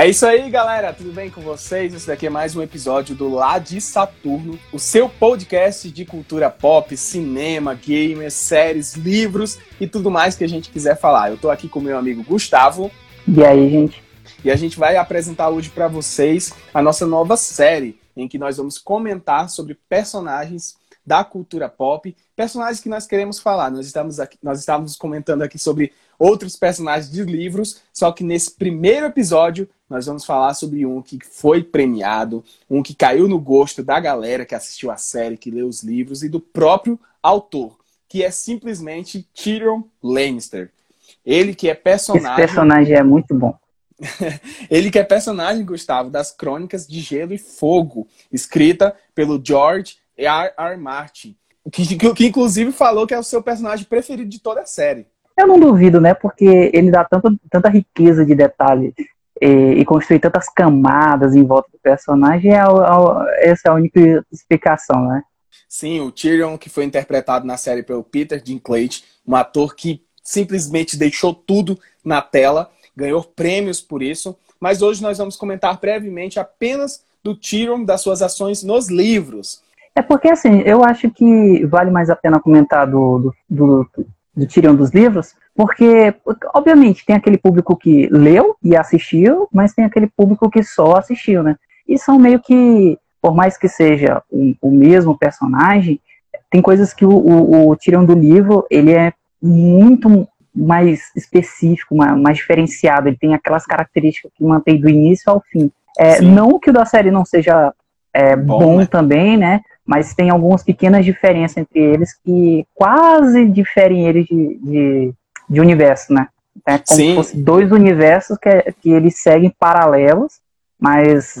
É isso aí, galera. Tudo bem com vocês? Esse daqui é mais um episódio do Lá de Saturno, o seu podcast de cultura pop, cinema, gamers, séries, livros e tudo mais que a gente quiser falar. Eu tô aqui com meu amigo Gustavo. E aí, gente? E a gente vai apresentar hoje para vocês a nossa nova série, em que nós vamos comentar sobre personagens da cultura pop, personagens que nós queremos falar. Nós estamos aqui, nós estávamos comentando aqui sobre outros personagens de livros, só que nesse primeiro episódio nós vamos falar sobre um que foi premiado, um que caiu no gosto da galera que assistiu a série, que leu os livros e do próprio autor, que é simplesmente Tyrion Lannister. Ele que é personagem. Esse personagem é muito bom. Ele que é personagem, Gustavo, das Crônicas de Gelo e Fogo, escrita pelo George R. R. Martin, que, que, que, inclusive falou que é o seu personagem preferido de toda a série. Eu não duvido, né? Porque ele dá tanta, tanta riqueza de detalhes e, e construir tantas camadas em volta do personagem, é a, a, essa é a única explicação, né? Sim, o Tyrion, que foi interpretado na série pelo Peter Dinklage, um ator que simplesmente deixou tudo na tela, ganhou prêmios por isso. Mas hoje nós vamos comentar brevemente apenas do Tyrion, das suas ações nos livros. É porque, assim, eu acho que vale mais a pena comentar do, do, do, do Tyrion dos livros, porque, obviamente, tem aquele público que leu e assistiu, mas tem aquele público que só assistiu, né? E são meio que, por mais que seja o, o mesmo personagem, tem coisas que o, o, o Tyrion do livro, ele é muito mais específico, mais, mais, diferenciado, ele tem aquelas características que mantém do início ao fim. É, não que o da série não seja é, bom, bom né? também, né? Mas tem algumas pequenas diferenças entre eles que quase diferem eles de, de, de universo, né? É como Sim. se fossem dois universos que, que eles seguem paralelos, mas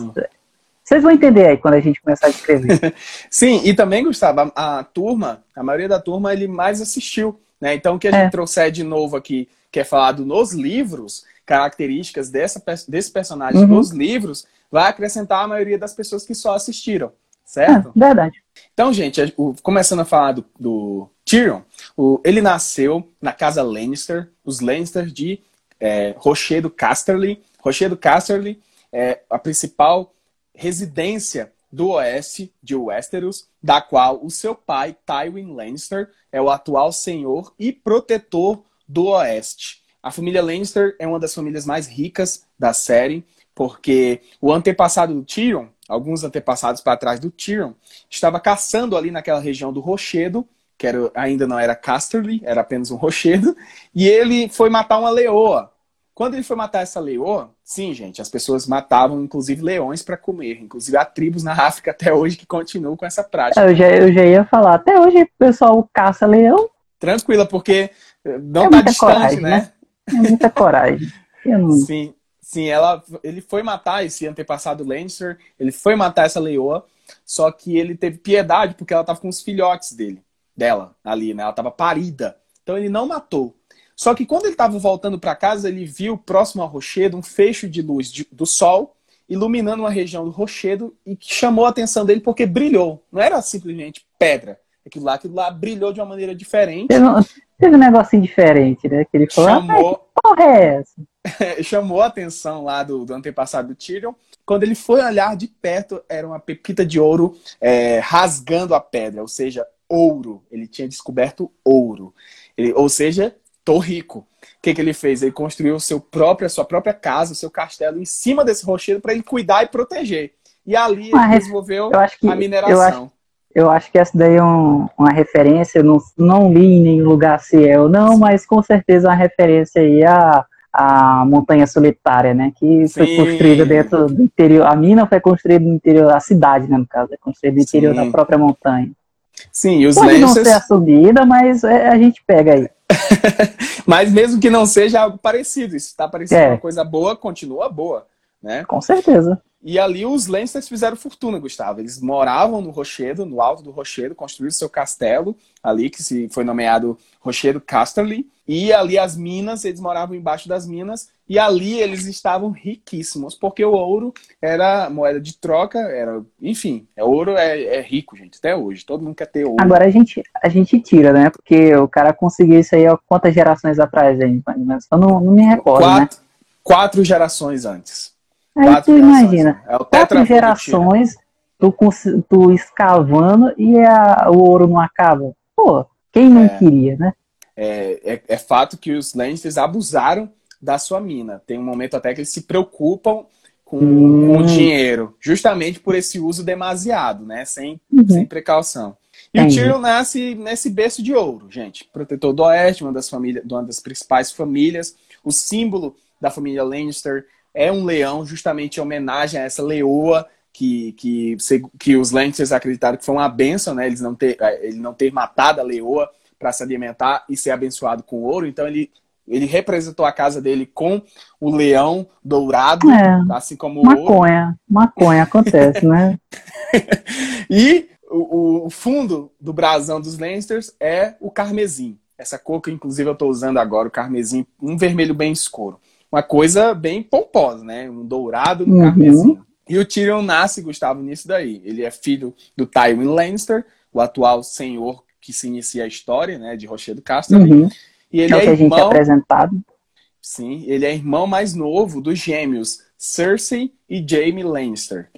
vocês vão entender aí quando a gente começar a escrever. Sim, e também, Gustavo, a, a, turma, a maioria da turma, ele mais assistiu, né? Então, o que a gente é. trouxer de novo aqui, que é falado nos livros, características dessa, desse personagem uhum. nos livros, vai acrescentar a maioria das pessoas que só assistiram, certo? É, verdade. Então, gente, começando a falar do, do Tyrion, o, ele nasceu na casa Lannister, os Lannister de é, Rochedo Casterly. Rochedo Casterly é a principal residência do oeste de Westeros, da qual o seu pai, Tywin Lannister, é o atual senhor e protetor do oeste. A família Lannister é uma das famílias mais ricas da série, porque o antepassado do Tyrion, alguns antepassados para trás do Tyrion, estava caçando ali naquela região do Rochedo, que era, ainda não era Casterly, era apenas um rochedo, e ele foi matar uma leoa. Quando ele foi matar essa leoa, sim, gente, as pessoas matavam inclusive leões para comer. Inclusive há tribos na África até hoje que continuam com essa prática. Eu já, eu já ia falar, até hoje o pessoal caça leão. Tranquila, porque eh, não é tá distante, coragem, né? né? É muita coragem. Sim, sim, ela, ele foi matar esse antepassado Lannister, ele foi matar essa leoa, só que ele teve piedade porque ela estava com os filhotes dele dela ali, né? Ela estava parida. Então ele não matou. Só que quando ele estava voltando para casa, ele viu próximo ao rochedo um fecho de luz de, do sol iluminando uma região do rochedo e que chamou a atenção dele porque brilhou. Não era simplesmente pedra. Aquilo lá, aquilo lá brilhou de uma maneira diferente. Teve um, teve um negocinho diferente, né? Que ele falou, chamou, ah, que porra é essa? chamou a atenção lá do, do antepassado do Tyrion. Quando ele foi olhar de perto, era uma pepita de ouro é, rasgando a pedra. Ou seja, ouro. Ele tinha descoberto ouro. Ele, ou seja, tô rico. O que, que ele fez? Ele construiu seu próprio, a sua própria casa, o seu castelo em cima desse rochedo para ele cuidar e proteger. E ali ele desenvolveu que, a mineração. Eu acho, eu acho, que essa daí é um, uma referência, eu não, não li em nenhum lugar se é ou não, mas com certeza é uma referência aí a a montanha solitária, né? Que foi Sim. construída dentro do interior. A mina foi construída no interior, a cidade, né, no caso, é construída no interior Sim. da própria montanha. Sim, e os Pode Lancers... não ser a subida, mas é, a gente pega aí. mas mesmo que não seja algo parecido, isso está parecendo é. uma coisa boa, continua boa, né? Com certeza. E ali os Lancers fizeram fortuna, Gustavo. Eles moravam no Rochedo, no alto do Rochedo, construíram seu castelo ali, que se foi nomeado Rochedo Casterly. E ali as minas, eles moravam embaixo das minas. E ali eles estavam riquíssimos, porque o ouro era moeda de troca, era, enfim, é, ouro é, é rico, gente, até hoje. Todo mundo quer ter ouro. Agora a gente, a gente tira, né? Porque o cara conseguiu isso aí há quantas gerações atrás, hein? Eu não, não me recordo, quatro, né? Quatro gerações antes. Aí Quatro tu imagina? É o quatro gerações, tu, tu escavando e a- o ouro não acaba. Pô, quem não É. queria, né? É, é, é fato que os Lannisters abusaram da sua mina. Tem um momento até que eles se preocupam com, Hum. com o dinheiro, justamente por esse uso demasiado, né? Sem, Uhum. sem precaução. E o Entendi. Tyrion nasce nesse berço de ouro, gente. Protetor do Oeste, uma das, famílias, uma das principais famílias. O símbolo da família Lannister é um leão, justamente em homenagem a essa leoa que, que, que os Lannisters acreditaram que foi uma benção, né? Eles não ter, eh, ele não ter matado a leoa para se alimentar e ser abençoado com ouro. Então ele, ele representou a casa dele com o leão dourado, É. assim como o ouro. Maconha, maconha acontece, né? E o, o fundo do brasão dos Lannisters é o carmesim. Essa cor que, inclusive, eu estou usando agora, o carmesim, um vermelho bem escuro. Uma coisa bem pomposa, né? Um dourado no Uhum. E o Tyrion nasce, Gustavo, nisso daí. Ele é filho do Tywin Lannister, o atual senhor que se inicia a história, né? De Rochedo Casterly. Uhum. E ele É o é, gente é irmão... apresentado. Sim, ele é irmão mais novo dos gêmeos Cersei e Jaime Lannister.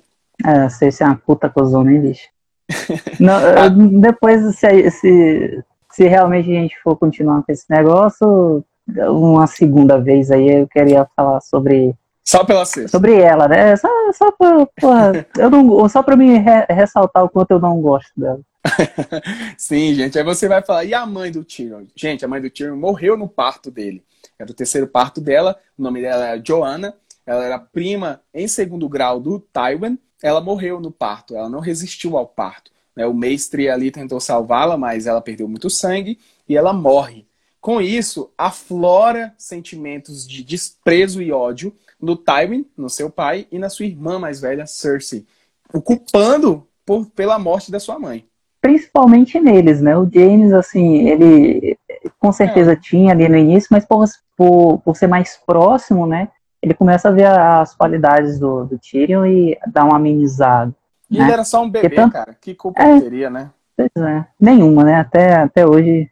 É, sei se é uma puta cozona, hein, bicho? Não, eu- depois, se, se, se realmente a gente for continuar com esse negócio, uma segunda vez aí eu queria falar sobre, Só pela sexta. sobre ela, né? Só, só pra, porra, eu não, só pra me re- ressaltar o quanto eu não gosto dela. Sim, gente. Aí você vai falar, e a mãe do Tyrion? Gente, a mãe do Tyrion morreu no parto dele. Era o terceiro parto dela. O nome dela era Joanna. Ela era prima em segundo grau do Tywin. Ela morreu no parto. Ela não resistiu ao parto. né? O mestre ali tentou salvá-la, mas ela perdeu muito sangue e ela morre. Com isso, aflora sentimentos de desprezo e ódio no Tywin, no seu pai, e na sua irmã mais velha, Cersei, o culpando por, pela morte da sua mãe. Principalmente neles, né? O James, assim, ele com certeza tinha ali no início, mas por, por, por ser mais próximo, né? Ele começa a ver as qualidades do, do Tyrion e dá uma amenizada. E né? ele era só um bebê, tanto- cara. Que culpa É. teria, né? Pois é. Nenhuma, né? Até, até hoje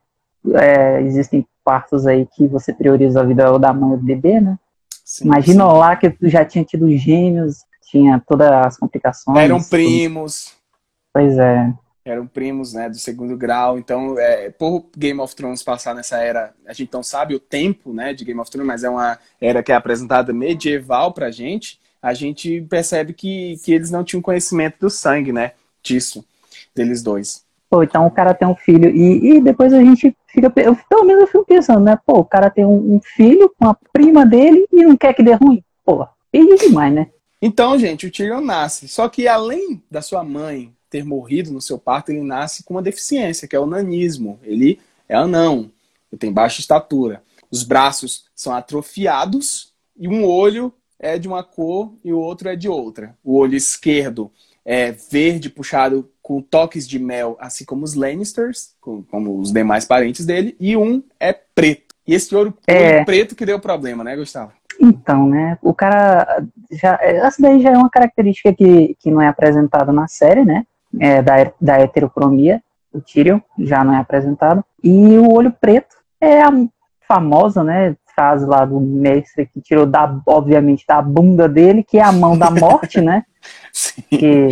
é, existem partos aí que você prioriza a vida da mãe ou do bebê, né? Sim, Imagina sim. lá que tu já tinha tido gêmeos, tinha todas as complicações. Eram primos. Pois é. Eram primos, né, do segundo grau. Então, é, por Game of Thrones passar nessa era, a gente não sabe o tempo, né, de Game of Thrones, mas é uma era que é apresentada medieval pra gente. A gente percebe que, que eles não tinham conhecimento do sangue, né, disso, deles dois. Pô, então o cara tem um filho e, e depois a gente fica, eu, pelo menos eu fico pensando, né? Pô, o cara tem um, um filho com a prima dele e não quer que dê ruim. Pô, perdi demais, né? Então, gente, o Tyrion nasce. Só que além da sua mãe ter morrido no seu parto, ele nasce com uma deficiência, que é o nanismo. Ele é anão, ele tem baixa estatura. Os braços são atrofiados e um olho é de uma cor e o outro é de outra. O olho esquerdo é verde puxado com toques de mel, assim como os Lannisters, com- como os demais parentes dele, e um é preto. E esse olho, É. preto que deu problema, né, Gustavo? Então, né? O cara já. Essa daí já é uma característica que, que não é apresentada na série, né? É, da, da heterocromia. O Tyrion já não é apresentado. E o olho preto é a famosa, né? Frase lá do mestre que tirou, da, obviamente, da bunda dele, que é a mão da morte, né? Sim. que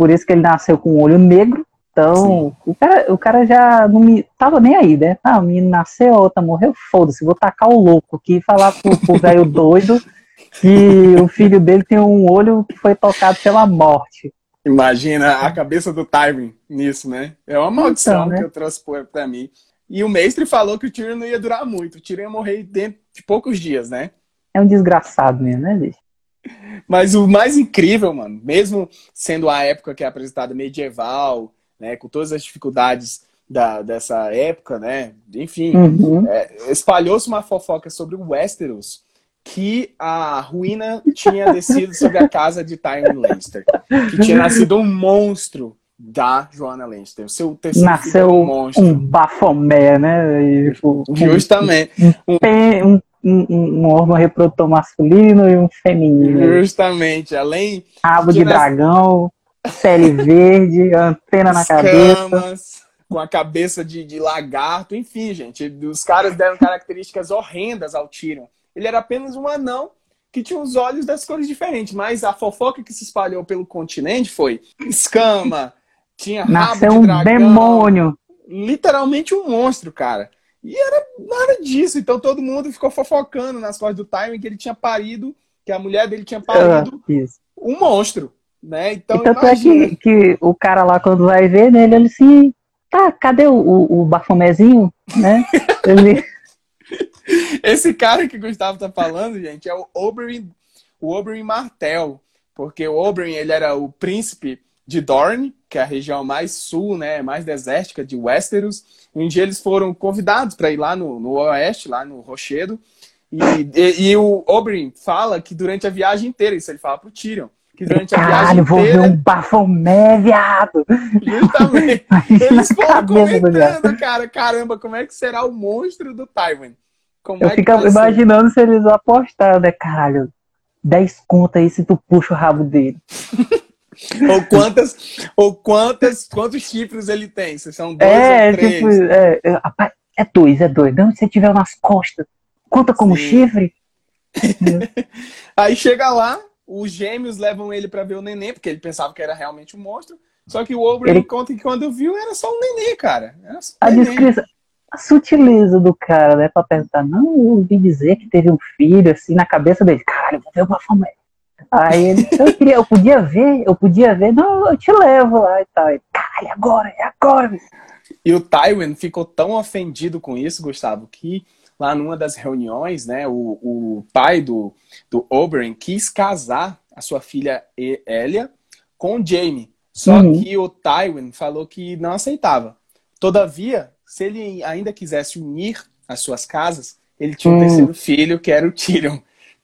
por isso que ele nasceu com o olho negro. Então, o cara, o cara já não me tava nem aí, né? Ah, o menino nasceu, a outra morreu, foda-se, vou tacar o louco aqui e falar pro pro velho doido que o filho dele tem um olho que foi tocado pela morte. Imagina a cabeça do Tywin nisso, né? É uma maldição Então, né? que eu trouxe pra mim. E o mestre falou que o Tyrion não ia durar muito. O Tyrion ia morrer dentro de poucos dias, né? É um desgraçado mesmo, né, bicho? Mas o mais incrível, mano, mesmo sendo a época que é apresentada medieval, né, com todas as dificuldades da, dessa época, né, enfim, Uhum. é, espalhou-se uma fofoca sobre o Westeros que a ruína tinha descido sobre a casa de Tywin Lannister, que tinha nascido um monstro da Joanna Lannister. O seu terceiro filho Nasceu era um monstro. um bafomé, né? E, tipo, Justamente, tem um, um, um órgão reprodutor masculino e um feminino. justamente. Além Rabo de nas- dragão, pele verde, antena na cabeça. escamas, com a cabeça de, de lagarto, enfim, gente. Os caras deram características horrendas ao Tyrion. Ele era apenas um anão que tinha os olhos das cores diferentes, mas a fofoca que se espalhou pelo continente foi escama, tinha rabo Nasceu de um dragão, demônio. literalmente um monstro, cara. E era nada disso, então todo mundo ficou fofocando nas costas do Tywin que ele tinha parido, que a mulher dele tinha parido Ah, isso. um monstro, né? Então, E tanto é imagina. que, que o cara lá, quando vai ver nele, ele assim, tá, cadê o, o, o bafomezinho, né? Ele, Esse cara que o Gustavo tá falando, gente, é o Oberyn, o Oberyn Martell, porque o Oberyn, ele era o príncipe de Dorne, que é a região mais sul, né, mais desértica de Westeros. Um dia eles foram convidados para ir lá no, no oeste, lá no Rochedo, e, e, e o Oberyn fala que durante a viagem inteira, isso ele fala pro Tyrion, que durante a viagem caralho, vou ver um bafomé, viado. justamente, eles foram viado. comentando, cara, caramba, como é que será o monstro do Tywin? Como Eu é fico vai ser? imaginando se eles apostaram, né, caralho? 10 conto aí se tu puxa o rabo dele. Ou quantas, ou quantas, quantos chifres ele tem? Se são dois é, ou três. tipo, é, é, é dois, é dois. Não, se você tiver nas costas, conta como Sim. chifre. Aí chega lá, os gêmeos levam ele pra ver o neném, porque ele pensava que era realmente um monstro. Só que o Oberyn Ele- conta que quando viu era só um neném, cara. Um A descrição, a sutileza do cara, né, pra pensar, não, eu ouvi dizer que teve um filho, assim, na cabeça dele. Caralho, vou ver o bafomé. Aí ele, eu queria, eu podia ver, eu podia ver, não, eu te levo lá e tal. Ele, Caralho, é agora, é agora. E o Tywin ficou tão ofendido com isso, Gustavo, que lá numa das reuniões, né, o, o pai do, do Oberyn quis casar a sua filha E- Elia com o Jaime. Só Uhum. que o Tywin falou que não aceitava. Todavia, se ele ainda quisesse unir as suas casas, ele tinha um Hum. terceiro filho, que era o Tyrion.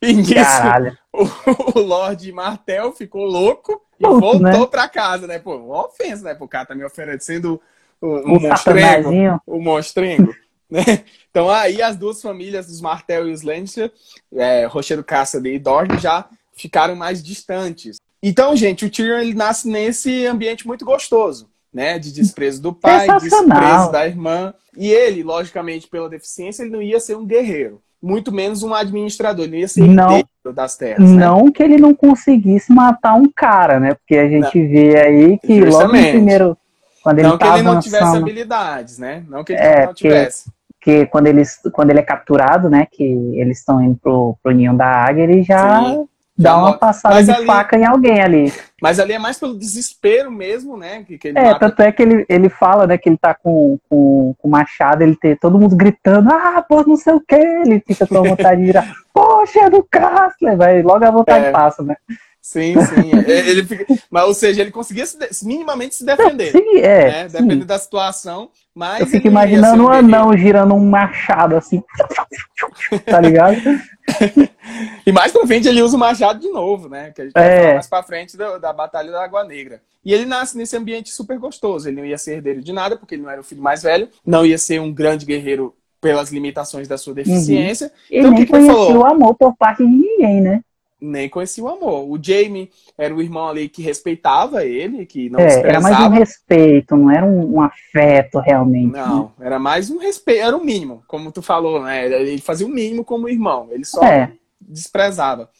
E nisso, Caralho. o, o Lord Martel ficou louco e Puto, voltou né? pra casa, né? Pô, uma ofensa, né? Pro cara tá me oferecendo um Um monstrengo o monstrengo. Né? Então aí as duas famílias, os Martel e os Lannister, é, Rochedo Cassidy e Dorne, já ficaram mais distantes. Então, gente, o Tyrion ele nasce nesse ambiente muito gostoso, né? De desprezo do pai, desprezo da irmã. E ele, logicamente, pela deficiência, ele não ia ser um guerreiro. Muito menos um administrador, ele não ia ser Não. das terras. né? Não que ele não conseguisse matar um cara, né? Porque a gente vê aí que logo no Justamente. primeiro, quando ele Não que tá ele não tivesse avançando, habilidades, né? Não que ele É, não tivesse. que quando, eles, quando ele é capturado, né? Que eles estão indo pro, pro ninho da águia, ele já Sim. Dá Já uma passada de ali- faca em alguém ali. Mas ali é mais pelo desespero mesmo, né? Que, que É, mata tanto é que ele, ele fala, né, que ele tá com, com, com o machado, ele tem todo mundo gritando, ah, pô, não sei o que, ele fica com vontade de virar, poxa, é do Castler, vai, logo a vontade É. passa, né? Sim, sim. É, ele fica... Mas, ou seja, ele conseguia se de- minamente se defender. Sim, é, né? sim. Dependendo da situação. Mas Eu fico imaginando um anão girando um machado assim, tá ligado? E mais pra frente ele usa o machado de novo, né? Que a gente É. vai mais pra frente da, da Batalha da Água Negra. E ele nasce nesse ambiente super gostoso. Ele não ia ser herdeiro de nada, porque ele não era o filho mais velho. Não ia ser um grande guerreiro pelas limitações da sua deficiência. Ele Então, o nem ele conhecia o amor por parte de ninguém, né? Nem conhecia o amor. O Jamie era o irmão ali que respeitava ele, que não É, era mais um respeito, não era um, um afeto realmente. né? Não, era mais um respeito, era o mínimo, como tu falou, né? Ele fazia o mínimo como irmão, ele só É. desprezava.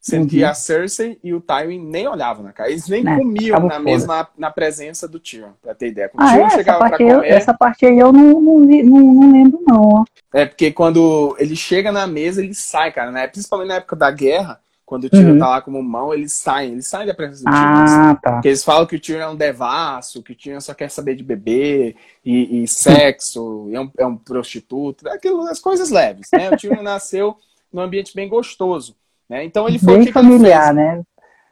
Sendo Uhum. que a Cersei e o Tywin nem olhavam na cara. Eles nem É, comiam na mesma na presença do Tyrion, pra ter ideia. Quando o Ah, é? Tyrion Essa chegava pra parte, aí eu, comer, essa parte aí eu não, não, vi- não, não lembro, não. é porque quando ele chega na mesa, ele sai, cara, né? Principalmente na época da guerra, quando o Tyrion Uhum. tá lá como mão, eles saem, eles saem da presença do Tyrion. eles Ah, tá. Porque eles falam que o Tyrion é um devasso, que o Tyrion só quer saber de beber e, e sexo, e é um, é um prostituto, aquilo, as coisas leves, né? O Tyrion nasceu num ambiente bem gostoso, né? Então ele foi Bem que, que familiar, fez? né?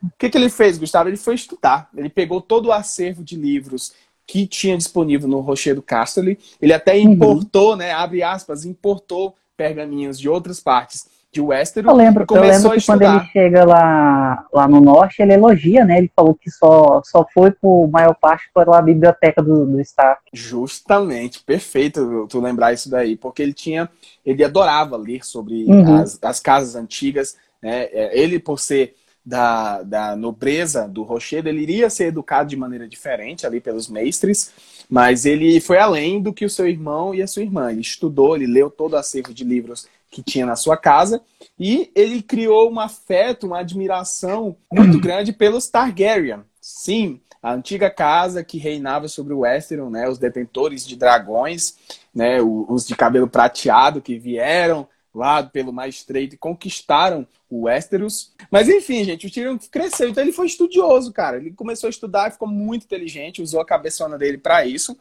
O que, que ele fez, Gustavo? Ele foi estudar. Ele pegou todo o acervo de livros que tinha disponível no Rochedo Casterly. Ele até Uhum. importou, né? Abre aspas, importou pergaminhos de outras partes de Westeros. Eu lembro, eu lembro que quando ele chega lá, lá no norte, ele elogia, né? Ele falou que só, só foi por maior parte pela biblioteca do, do Stark. Justamente, perfeito tu lembrar isso daí, porque ele tinha, ele adorava ler sobre Uhum. as, as casas antigas, né? É, Ele, por ser da, da nobreza do Rochedo, ele iria ser educado de maneira diferente ali pelos mestres, mas ele foi além do que o seu irmão e a sua irmã. Ele estudou, ele leu todo o acervo de livros que tinha na sua casa. E ele criou um afeto, uma admiração muito grande pelos Targaryen. Sim, a antiga casa que reinava sobre o Westeros, né, os detentores de dragões, né, os de cabelo prateado que vieram lá pelo mais estreito e conquistaram o Westeros. Mas enfim, gente, o Tyrion cresceu, então ele foi estudioso, cara. Ele começou a estudar, ficou muito inteligente, usou a cabeçona dele para isso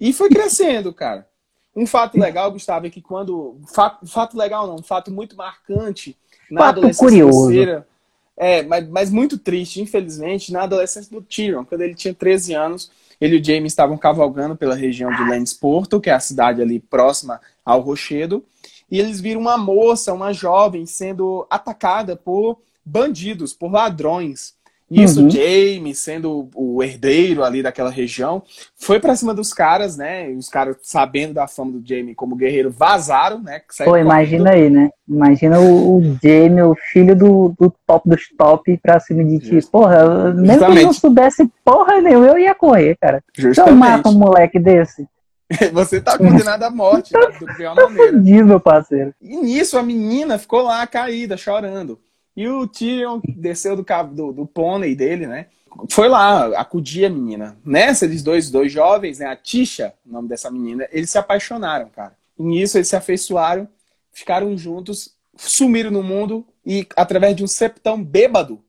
e foi crescendo, cara. Um fato legal, Gustavo, é que quando. Fato, fato legal não, um fato muito marcante na fato adolescência curioso. É, mas, mas muito triste, infelizmente, na adolescência do Tyrion, quando ele tinha 13 anos, ele e o Jaime estavam cavalgando pela região de Lannisporto, que é a cidade ali próxima ao Rochedo, e eles viram uma moça, uma jovem, sendo atacada por bandidos, por ladrões. Isso, uhum. Jamie, sendo o herdeiro ali daquela região, foi pra cima dos caras, né? Os caras, sabendo da fama do Jamie como guerreiro, vazaram, né? Pô, imagina aí, né? Imagina o, o Jamie, o filho do, do top dos top, pra cima de ti. Porra, mesmo Justamente. que eu não soubesse porra nenhuma, eu ia correr, cara. Justamente. Então mata um moleque desse. Você tá condenado à morte, tá, do pior tá. Fudido, meu parceiro. E nisso a menina ficou lá caída, chorando. E o Tyrion desceu do, do, do pônei dele, né? Foi lá acudir a menina. Nessa, eles dois, dois jovens, né? A Tisha, o nome dessa menina, eles se apaixonaram, cara. E nisso eles se afeiçoaram, ficaram juntos, sumiram no mundo e, através de um septão bêbado,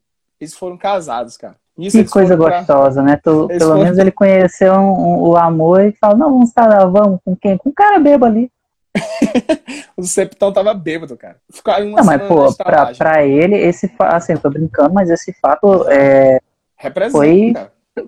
eles foram casados, cara. Isso que coisa gostosa, pra... né? Tu, pelo foram... menos ele conheceu um, um, o amor e falou, não, vamos estar, vamos com quem? Com o cara bêbado ali. o Septão tava bêbado, cara. Ficaram uma não, mas, pô, pra, pra, ele, esse assim, eu tô brincando, mas esse fato é, foi,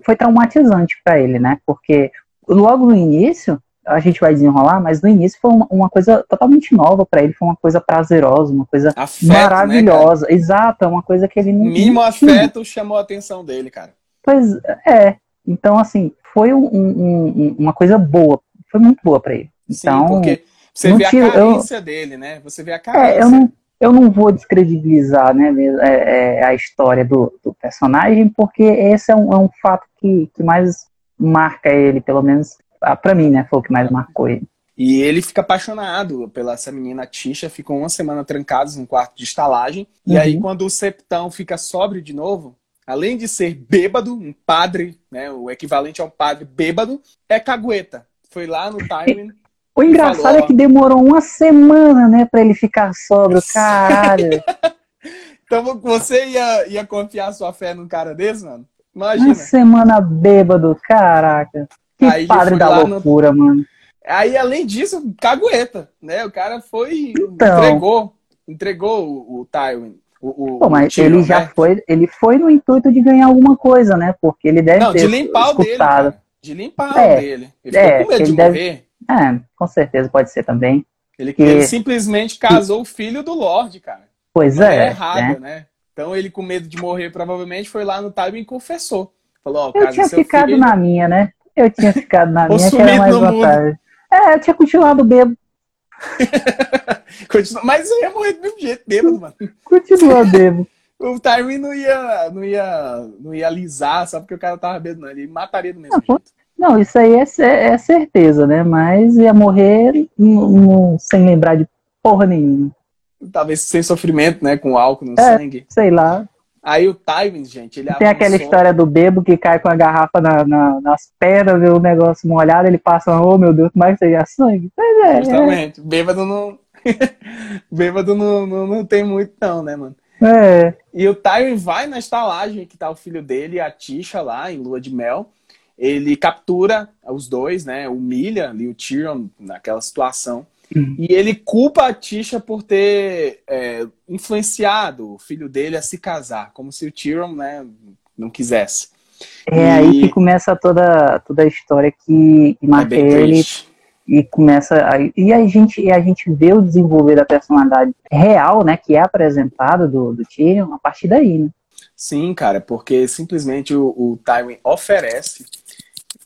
foi traumatizante para ele, né? Porque logo no início, a gente vai desenrolar, mas no início foi uma, uma coisa totalmente nova para ele, foi uma coisa prazerosa, uma coisa afeto, né, maravilhosa. Né, Exato, é uma coisa que ele não. Mínimo não afeto chamou a atenção dele, cara. Pois é. Então, assim, foi um, um, uma coisa boa, foi muito boa para ele. Então, Sim, porque você vê tiro, a carência eu, dele, né? Você vê a carência. É, eu, não, eu não vou descredibilizar né, é, é, a história do, do, personagem, porque esse é um, é um fato que, que mais marca ele, pelo menos ah, para mim, né? Foi o que mais marcou ele. E ele fica apaixonado pela essa menina Tisha, ficam uma semana trancados num quarto de estalagem. Uhum. E aí, quando o septão fica sóbrio de novo, além de ser bêbado, um padre, né? O equivalente a um padre bêbado, é cagueta. Foi lá no timing o engraçado falou, é que demorou uma semana, né, pra ele ficar sóbrio, caralho. então você ia, ia confiar sua fé num cara desse, mano? Imagina. Uma semana bêbado, caraca. Que Aí padre da loucura, no... mano. Aí, além disso, cagueta, né? O cara foi. Então... Entregou. Entregou o, o Tywin. O, o, Pô, mas tiro, ele né? já foi. Ele foi no intuito de ganhar alguma coisa, né? Porque ele deve Não, ter. De limpar escutado. o dele. Cara. De limpar é, o dele. Ele ficou é, com medo de morrer. É, com certeza pode ser também. Ele, que... ele simplesmente casou o filho do Lorde, cara. Pois é. É errado, né? né? Então ele, com medo de morrer, provavelmente foi lá no time e confessou. Falou, oh, eu tinha ficado filho... na minha, né? Eu tinha ficado na minha, que era mais vantagem. É, eu tinha continuado bêbado. Mas eu ia morrer do mesmo jeito, bêbado, mano. Continua bêbado. o Tywin não ia, não ia, não ia alisar só porque o cara tava bêbado, não. Ele mataria do mesmo não, jeito. Não, isso aí é, é certeza, né? Mas ia morrer sem lembrar de porra nenhuma. Talvez sem sofrimento, né? Com álcool no é, sangue. Sei lá. Aí o Tywin, gente, ele Tem aquela história do bebo que cai com a garrafa na, na, nas pernas, vê o negócio molhado, ele passa, oh meu Deus, mais seja sangue. Pois é. Justamente. É. Bêbado não. bêbado não, não, não tem muito, não, né, mano? É. E o Tywin vai na estalagem que tá o filho dele, a Tisha lá, em lua de mel ele captura os dois, né? Humilha ali o Tyrion naquela situação. Uhum. E ele culpa a Tisha por ter é, influenciado o filho dele a se casar, como se o Tyrion né, não quisesse. É e... aí que começa toda, toda a história que, que marca é ele triste. e começa a, e a gente e a gente vê o desenvolver da personalidade real, né, que é apresentado do, do Tyrion a partir daí, né? Sim, cara, porque simplesmente o, o Tywin oferece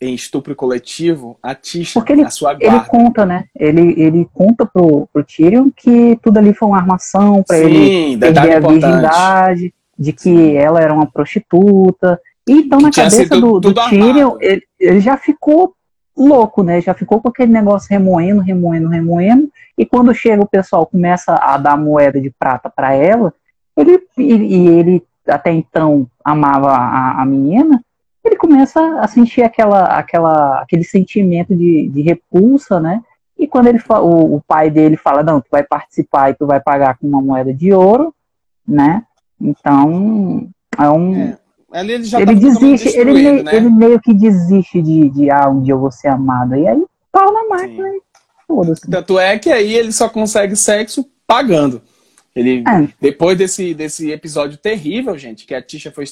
em estupro coletivo a Tisha, Porque ele, a sua guarda. Ele conta, né? Ele, ele conta pro, pro Tyrion que tudo ali foi uma armação para ele perder a virgindade, de que ela era uma prostituta. Então, que na cabeça do, do Tyrion, ele, ele, já ficou louco, né? Já ficou com aquele negócio remoendo, remoendo, remoendo. E quando chega o pessoal começa a dar moeda de prata para ela, ele e, e, ele até então amava a, a, menina, ele começa a sentir aquela, aquela, aquele sentimento de, de repulsa, né? E quando ele o, o pai dele fala, não, tu vai participar e tu vai pagar com uma moeda de ouro, né? Então, é um. É. Ali ele já ele tá desiste, ele, meio, né? ele meio que desiste de, de ah, um dia eu vou ser amado. E aí pau na máquina e foda-se. Tanto é que aí ele só consegue sexo pagando. Ele, é. Depois desse, desse episódio terrível, gente, que a Tisha foi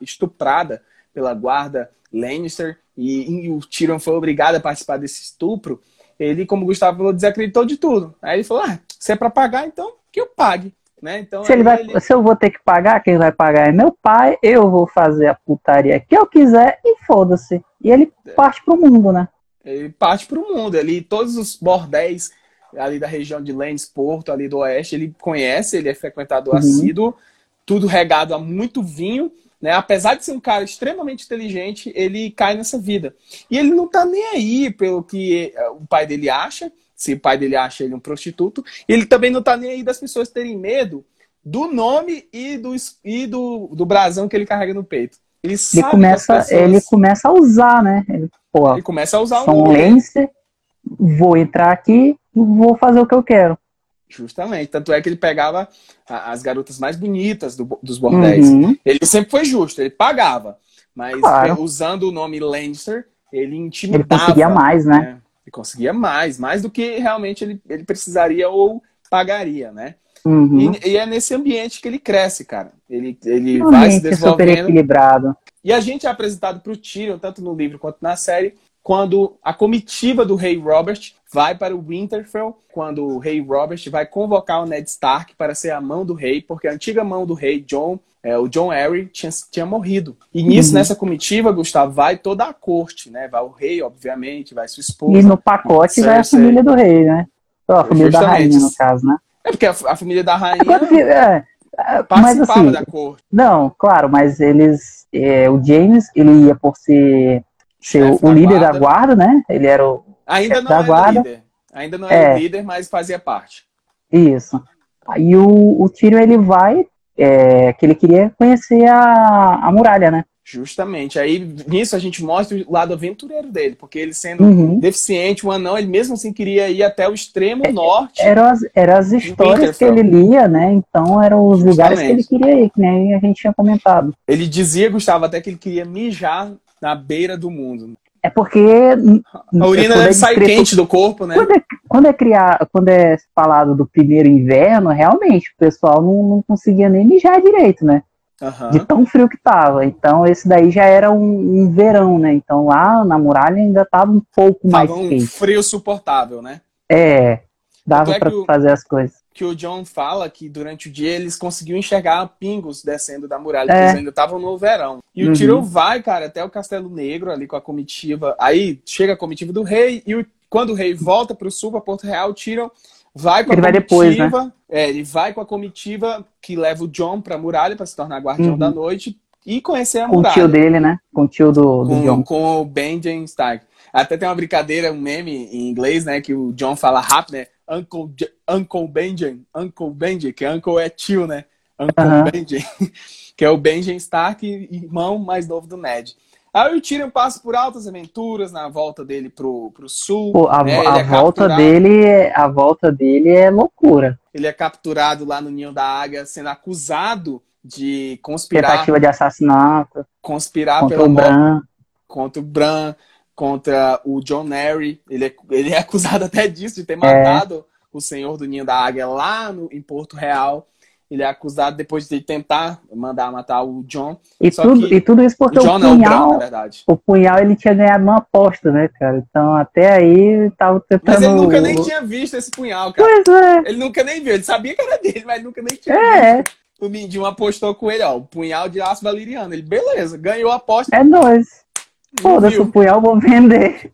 estuprada pela guarda Lannister e, e o Tyrion foi obrigado a participar desse estupro, ele, como o Gustavo falou, desacreditou de tudo. Aí ele falou: ah, se é para pagar, então que eu pague. Né? Então, se, ele vai, ele... se eu vou ter que pagar, quem vai pagar é meu pai, eu vou fazer a putaria que eu quiser e foda-se. E ele é. parte pro mundo, né? Ele parte pro mundo. Ele, todos os bordéis ali da região de Lens, Porto, ali do Oeste, ele conhece, ele é frequentado uhum. assíduo, tudo regado a muito vinho. Né? Apesar de ser um cara extremamente inteligente, ele cai nessa vida. E ele não tá nem aí pelo que eh, o pai dele acha, se o pai dele acha ele um prostituto. E ele também não tá nem aí das pessoas terem medo do nome e do, e do, do brasão que ele carrega no peito. Ele, ele começa, pessoas... ele começa a usar, né? Ele, ele começa a usar um Lancer, vou entrar aqui, vou fazer o que eu quero. Justamente. Tanto é que ele pegava as garotas mais bonitas do, dos bordéis. Uhum. Ele sempre foi justo, ele pagava. Mas claro. usando o nome Lancer, ele intimidava. Ele conseguia mais, né? né? Ele conseguia mais, mais do que realmente ele, ele precisaria ou pagaria, né? Uhum. E, e, é nesse ambiente que ele cresce, cara. Ele, ele vai se desenvolvendo. É super equilibrado. E a gente é apresentado para o Tyrion, tanto no livro quanto na série, quando a comitiva do rei Robert vai para o Winterfell, quando o rei Robert vai convocar o Ned Stark para ser a mão do rei, porque a antiga mão do rei John, é, o John Arryn, tinha, tinha morrido. E nisso, uhum. nessa comitiva, Gustavo, vai toda a corte, né? Vai o rei, obviamente, vai sua esposa. E no pacote vai a família do rei, né? a família da rainha, no caso, né? É porque a, a família da rainha é, é, participava assim, da corte. Não, claro, mas eles. É, o James, ele ia por ser, ser o, o líder guarda. da guarda, né? Ele era o. Ainda não era guarda. líder. Ainda não era é. líder, mas fazia parte. Isso. Aí o, o Tyrion, ele vai, é, que ele queria conhecer a, a muralha, né? Justamente. Aí nisso a gente mostra o lado aventureiro dele, porque ele sendo uhum. deficiente, um anão, ele mesmo assim queria ir até o extremo é, norte. Eram as, era as histórias que ele lia, né? Então eram os Justamente. lugares que ele queria ir, que nem a gente tinha comentado. Ele dizia, Gustavo, até que ele queria mijar na beira do mundo. É porque. A urina deve é sair quente do corpo, né? Quando é, quando é, criar, quando é falado do primeiro inverno, realmente, o pessoal não, não conseguia nem mijar direito, né? Uhum. De tão frio que tava. Então, esse daí já era um, um verão, né? Então, lá na muralha ainda tava um pouco tava mais um quente. frio suportável, né? É, dava é para fazer as coisas. Que o John fala que durante o dia eles conseguiam enxergar pingos descendo da muralha, é. eles ainda estavam no verão. E uhum. o Tyrion vai, cara, até o Castelo Negro ali com a comitiva. Aí chega a comitiva do rei e o, quando o rei volta para o sul, para Porto Real, o Tyrion vai com ele a comitiva, vai depois, né? é, ele vai com a comitiva que leva o John pra muralha para se tornar guardião uhum. da noite e conhecer a com muralha. Com o tio dele, né? Com o tio do, do com, John. Com o Benjamin Stark. Até tem uma brincadeira, um meme em inglês, né? Que o John fala rápido, né? Uncle, Uncle Benjamin, Uncle Benjamin, que Uncle é tio, né? Uncle uhum. Benjamin, que é o Benjamin Stark, irmão mais novo do Ned. Aí o Tyrion passa por altas aventuras na volta dele pro, pro sul. Pô, a, né? a é volta dele, é, a volta dele é loucura. Ele é capturado lá no Ninho da Águia, sendo acusado de conspirar. Tentativa de assassinato. Conspirar contra pelo o Bran. Contra o Bran, contra o John Nerry. Ele é, ele é acusado até disso, de ter é. matado o Senhor do Ninho da Águia lá no, em Porto Real. Ele é acusado depois de tentar mandar matar o John. E, tudo, e tudo isso porque o, John, o punhal, não, o, o punhal ele tinha ganhado uma aposta, né, cara? Então até aí tava tentando. Mas ele nunca nem tinha visto esse punhal, cara. Pois é. Ele nunca nem viu. Ele sabia que era dele, mas nunca nem tinha é. visto. O Mindinho apostou com ele, ó, o punhal de aço valeriano. Ele, beleza, ganhou a aposta. É nóis. Foda-se o punhal, vou vender.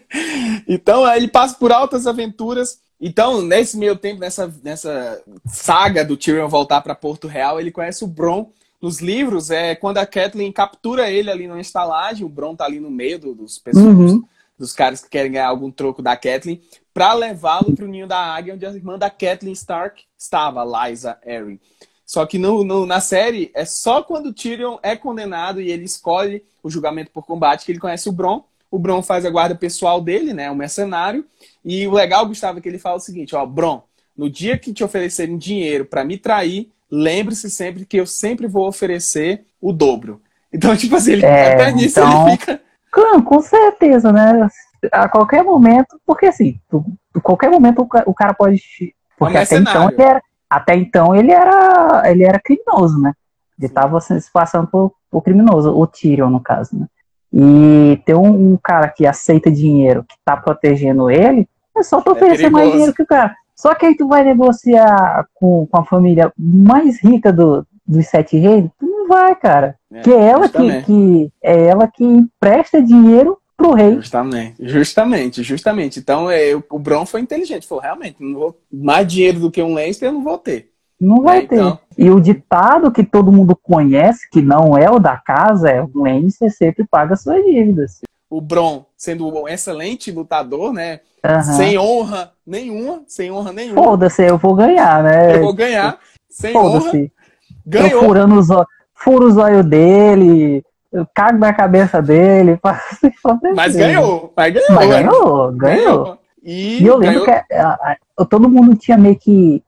então, ele passa por altas aventuras então, nesse meio tempo, nessa, nessa saga do Tyrion voltar para Porto Real, ele conhece o Bron. Nos livros, é quando a Kathleen captura ele ali na estalagem, o Bron tá ali no meio do, dos pessoas, uhum. dos caras que querem ganhar algum troco da Kathleen, para levá-lo para o ninho da águia, onde a irmã da Kathleen Stark estava, Liza Arryn. Só que no, no, na série é só quando Tyrion é condenado e ele escolhe o julgamento por combate que ele conhece o Bron. O Bron faz a guarda pessoal dele, né, um mercenário. E o legal, Gustavo, é que ele fala o seguinte: ó, Bron, no dia que te oferecerem dinheiro para me trair, lembre-se sempre que eu sempre vou oferecer o dobro. Então, tipo assim, ele, É, até nisso então- ele fica. Com, com certeza, né? A qualquer momento, porque assim, tu- tu- qualquer momento o, o cara pode. Porque É até então ele era. Até então ele era. Ele era criminoso, né? Ele tava se passando por, por criminoso, o Tyrion, no caso, né? E ter um, um cara que aceita dinheiro, que tá protegendo ele, é só tu É oferecer mais perigoso. dinheiro que o cara. Só que aí tu vai negociar com, com a família mais rica do, dos sete reis, tu não vai, cara. É, Que é ela que, que é ela que empresta dinheiro pro rei. Justamente, justamente, justamente. Então é, o Bron foi inteligente, falou, realmente, não vou, mais dinheiro do que um Lannister eu não vou ter. Não vai É, ter. então. E o ditado que todo mundo conhece, que não é o da casa, é o Lannister sempre paga suas dívidas. O Bron, sendo um excelente lutador, né? Aham. Sem honra nenhuma, sem honra nenhuma. Foda-se, eu vou ganhar, né? Eu vou ganhar, sem honra, Foda-se. Eu ganhou. furando os furo os olhos dele, eu cago na cabeça dele. faço- Mas ganhou, mas ganhou. Mas ganhou, ganhou. E, E eu lembro ganhou- que a- a- todo mundo tinha meio que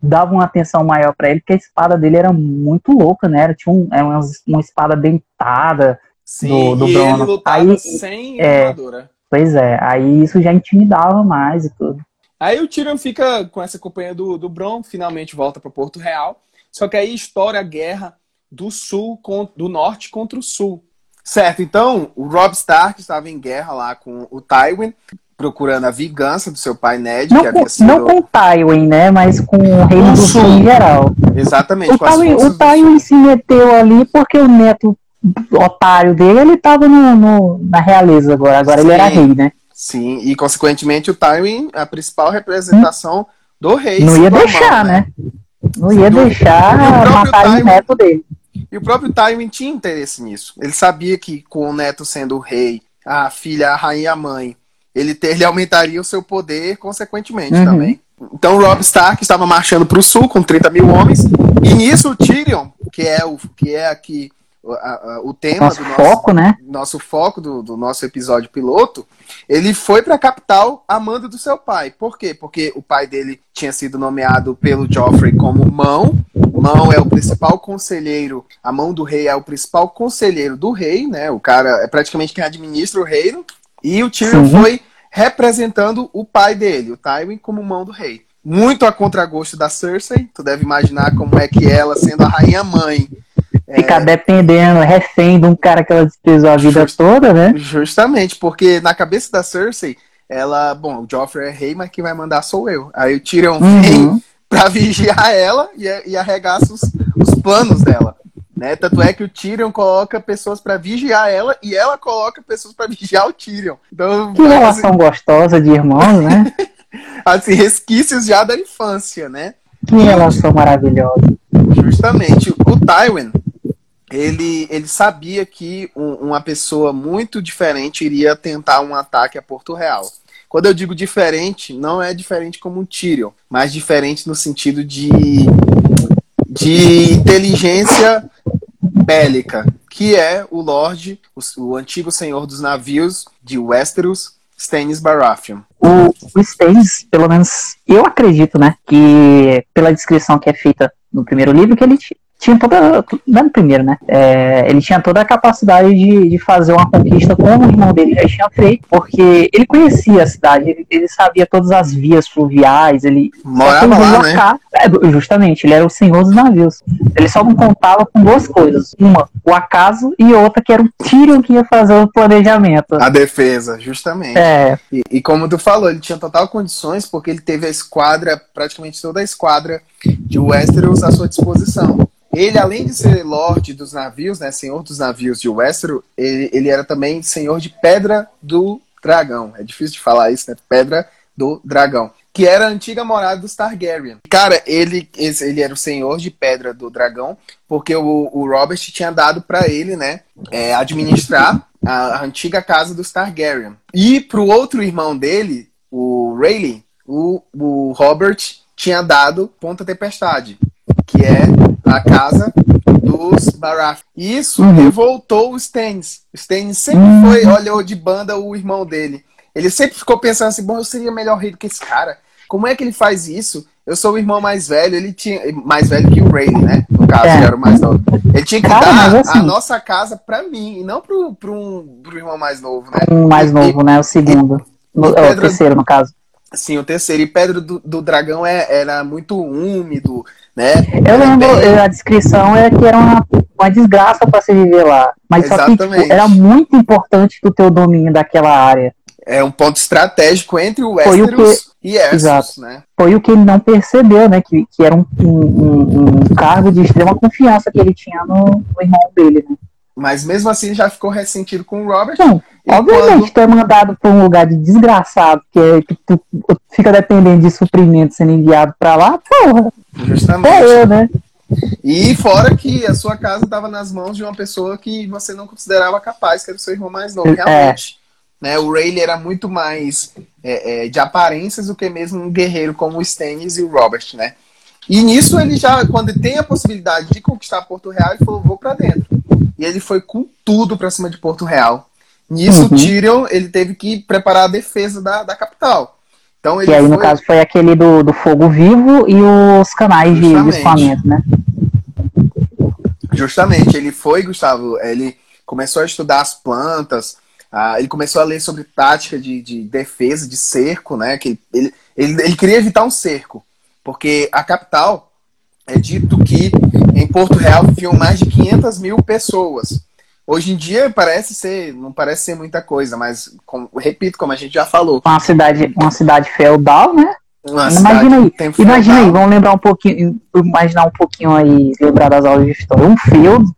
dava uma atenção maior pra ele, porque a espada dele era muito louca, né? Era, tinha um, era uma, uma espada dentada. Sim, do- do e lutava Aí, sem é. armadura. Pois é, aí isso já intimidava mais e tudo. Aí o Tyrion fica com essa companhia do, do Bron, finalmente volta para Porto Real. Só que aí estoura a guerra do sul con- do norte contra o sul. Certo, então o Rob Stark estava em guerra lá com o Tywin, procurando a vingança do seu pai Ned, que Não havia com, sido não com o Tywin, né? Mas com o Reino do Sul em geral. exatamente O Tywin, o Tywin se meteu ali porque o neto otário dele, ele tava no, no- na realeza agora. Agora ele Sim. era rei, né? Sim, e consequentemente o Tywin, a principal representação do rei. Não ia deixar, mão, né? Não ia deixar matar o neto dele. E o próprio Tywin tinha interesse nisso. Ele sabia que com o neto sendo o rei, a filha, a rainha, a mãe, ele, ter, ele aumentaria o seu poder consequentemente Uhum. também. Então Rob Stark estava marchando para o sul com 30 mil homens. E nisso o Tyrion, que é, o, que é aqui a- a- o tema Nosso do nosso, foco, né? nosso foco do, do nosso episódio piloto, ele foi para a capital a mando do seu pai. Por quê? Porque o pai dele tinha sido nomeado pelo Joffrey como mão. Mão é o principal conselheiro, a mão do rei é o principal conselheiro do rei, né? O cara é praticamente quem administra o reino. E o Tyrion Sim. foi representando o pai dele, o Tywin, como mão do rei. Muito a contragosto da Cersei, tu deve imaginar como é que ela, sendo a rainha mãe, Ficar dependendo, refém de um cara que ela desprezou a vida Justo. toda, né? Justamente, porque na cabeça da Cersei, ela, bom, o Joffrey é rei, mas quem vai mandar sou eu. Aí o Tyrion vem Uhum. pra vigiar ela e, e arregaça os, os planos dela. Né? Tanto é que o Tyrion coloca pessoas pra vigiar ela e ela coloca pessoas pra vigiar o Tyrion. Então, Que assim, relação gostosa de irmãos, né? assim, resquícios já da infância, né? Que relação maravilhosa. Justamente. O Tywin, ele, ele sabia que um- uma pessoa muito diferente iria tentar um ataque a Porto Real. Quando eu digo diferente, não é diferente como um Tyrion, mas diferente no sentido de, de inteligência bélica, que é o Lorde, o, o antigo senhor dos navios de Westeros, Stannis Baratheon. O, o Stannis, pelo menos eu acredito, né? Que pela descrição que é feita no primeiro livro, que ele ti- tinha toda. Não no primeiro, né? É, ele tinha toda a capacidade de, de fazer uma conquista como o irmão dele já tinha feito, porque ele conhecia a cidade, ele, ele sabia todas as vias fluviais, ele. Morava lá, né? É, justamente, ele era o senhor dos navios. Ele só não contava com duas coisas: uma, o acaso, e outra, que era o Tyrion que ia fazer o planejamento. A defesa, justamente. É, E, e como tu falou, ele tinha total condições porque ele teve a esquadra, praticamente toda a esquadra de Westeros à sua disposição. Ele, além de ser lorde dos navios, né, senhor dos navios de Westeros, ele, ele era também senhor de Pedra do Dragão. É difícil de falar isso, né? Pedra do Dragão. Que era a antiga morada dos Targaryen. Cara, ele, ele era o senhor de Pedra do Dragão, porque o, o Robert tinha dado para ele, né, é, administrar a, antiga casa dos Targaryen. E pro outro irmão dele, o Rayleigh, o, o Robert tinha dado Ponta Tempestade, que é a casa dos Baratheon. Isso uhum. revoltou o Stannis. O Stannis sempre uhum. foi, olhou de banda o irmão dele. Ele sempre ficou pensando assim, bom, eu seria melhor rei do que esse cara. Como é que ele faz isso? Eu sou o irmão mais velho, ele tinha. Mais velho que o Rayleigh, né? No caso, é. era o mais novo. Ele tinha que Cara, dar assim, a nossa casa pra mim, e não pro, pro, um, pro irmão mais novo, né? Um mais e, novo, né? O segundo. E, no, é, o terceiro, no caso. Sim, o terceiro. E Pedro do, do Dragão é, era muito úmido, né? Eu lembro, a descrição é que era uma, uma desgraça para se viver lá. Mas Exatamente. só que tipo, era muito importante do teu domínio daquela área. É um ponto estratégico entre o Westeros e Essos, né? Foi o que ele não percebeu, né? Que, que era um, um, um cargo de extrema confiança que ele tinha no, no, irmão dele, né? Mas mesmo assim já ficou ressentido com o Robert. Não, obviamente quando... ter mandado para um lugar de desgraçado, que, é, que tu fica dependendo de suprimento sendo enviado para lá, porra. Justamente. É eu, né? E fora que a sua casa estava nas mãos de uma pessoa que você não considerava capaz, que era o seu irmão mais novo, é. realmente. É. Né? O Rayleigh era muito mais é, é, de aparências do que mesmo um guerreiro como o Stannis e o Robert, né? E nisso ele já, quando tem a possibilidade de conquistar Porto Real, ele falou, vou para dentro. E ele foi com tudo para cima de Porto Real. Nisso, uhum. Tyrion, ele teve que preparar a defesa da, da capital. Então, ele e aí, foi... no caso, foi aquele do, do fogo vivo e os canais Justamente. de escoamento, né? Justamente, ele foi, Gustavo, ele começou a estudar as plantas, ah, ele começou a ler sobre tática de, de defesa, de cerco, né? Que ele, ele, ele queria evitar um cerco, porque a capital é dito que em Porto Real viviam mais de 500 mil pessoas. Hoje em dia parece ser, não parece ser muita coisa, mas como, repito, como a gente já falou. Uma cidade, uma cidade feudal, né? Uma imagina aí, imagina aí, vamos lembrar um pouquinho, imaginar um pouquinho aí, lembrar das aulas de história. Um feudo,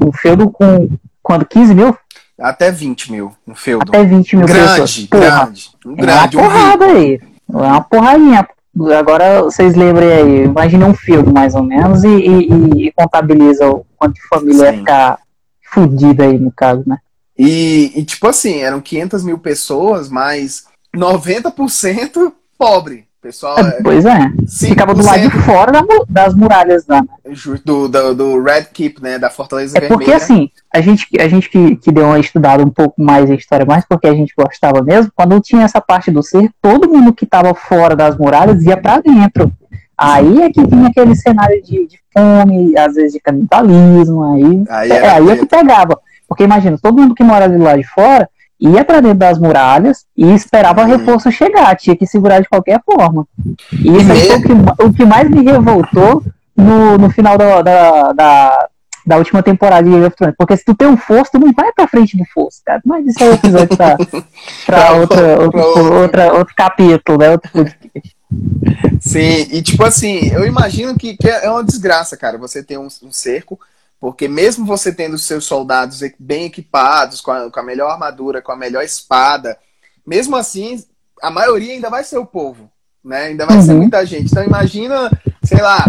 um feudo com quando 15 mil? Até 20 mil no feudo. Até 20 mil grande, pessoas. grande, grande. É uma porrada um aí. É uma porradinha. Agora vocês lembrem aí, imagine um feudo mais ou menos e, e, e contabiliza o quanto de família ia ficar fodida aí no caso, né? E, e, tipo assim, eram 500 mil pessoas, mas 90% pobre. Pessoal, é, pois é. Ficava do lado de fora das muralhas lá. Né? Do, do, do, Red Keep, né? Da Fortaleza é Vermelha. Porque assim, a gente, a gente que, que deu uma estudada um pouco mais a história, mais porque a gente gostava mesmo, quando tinha essa parte do ser, todo mundo que estava fora das muralhas ia para dentro. Aí é que vinha aquele cenário de, de fome, às vezes de canibalismo, aí, aí, é, aí é que pegava. Porque imagina, todo mundo que mora ali lá de fora ia para dentro das muralhas e esperava o reforço chegar, tinha que segurar de qualquer forma. E isso é o que, o que mais me revoltou no, no final da, da, da, da última temporada de Game of Thrones. Porque se tu tem um forço, tu não vai pra frente do forço, cara. Mas isso é um episódio pra, pra, outra, outro, outra, outro capítulo, né? Outro Sim, e tipo assim, eu imagino que, que é uma desgraça, cara, você ter um, um cerco porque mesmo você tendo seus soldados bem equipados, com a, com a melhor armadura, com a melhor espada, mesmo assim, a maioria ainda vai ser o povo. Né? Ainda vai uhum. ser muita gente. Então imagina, sei lá,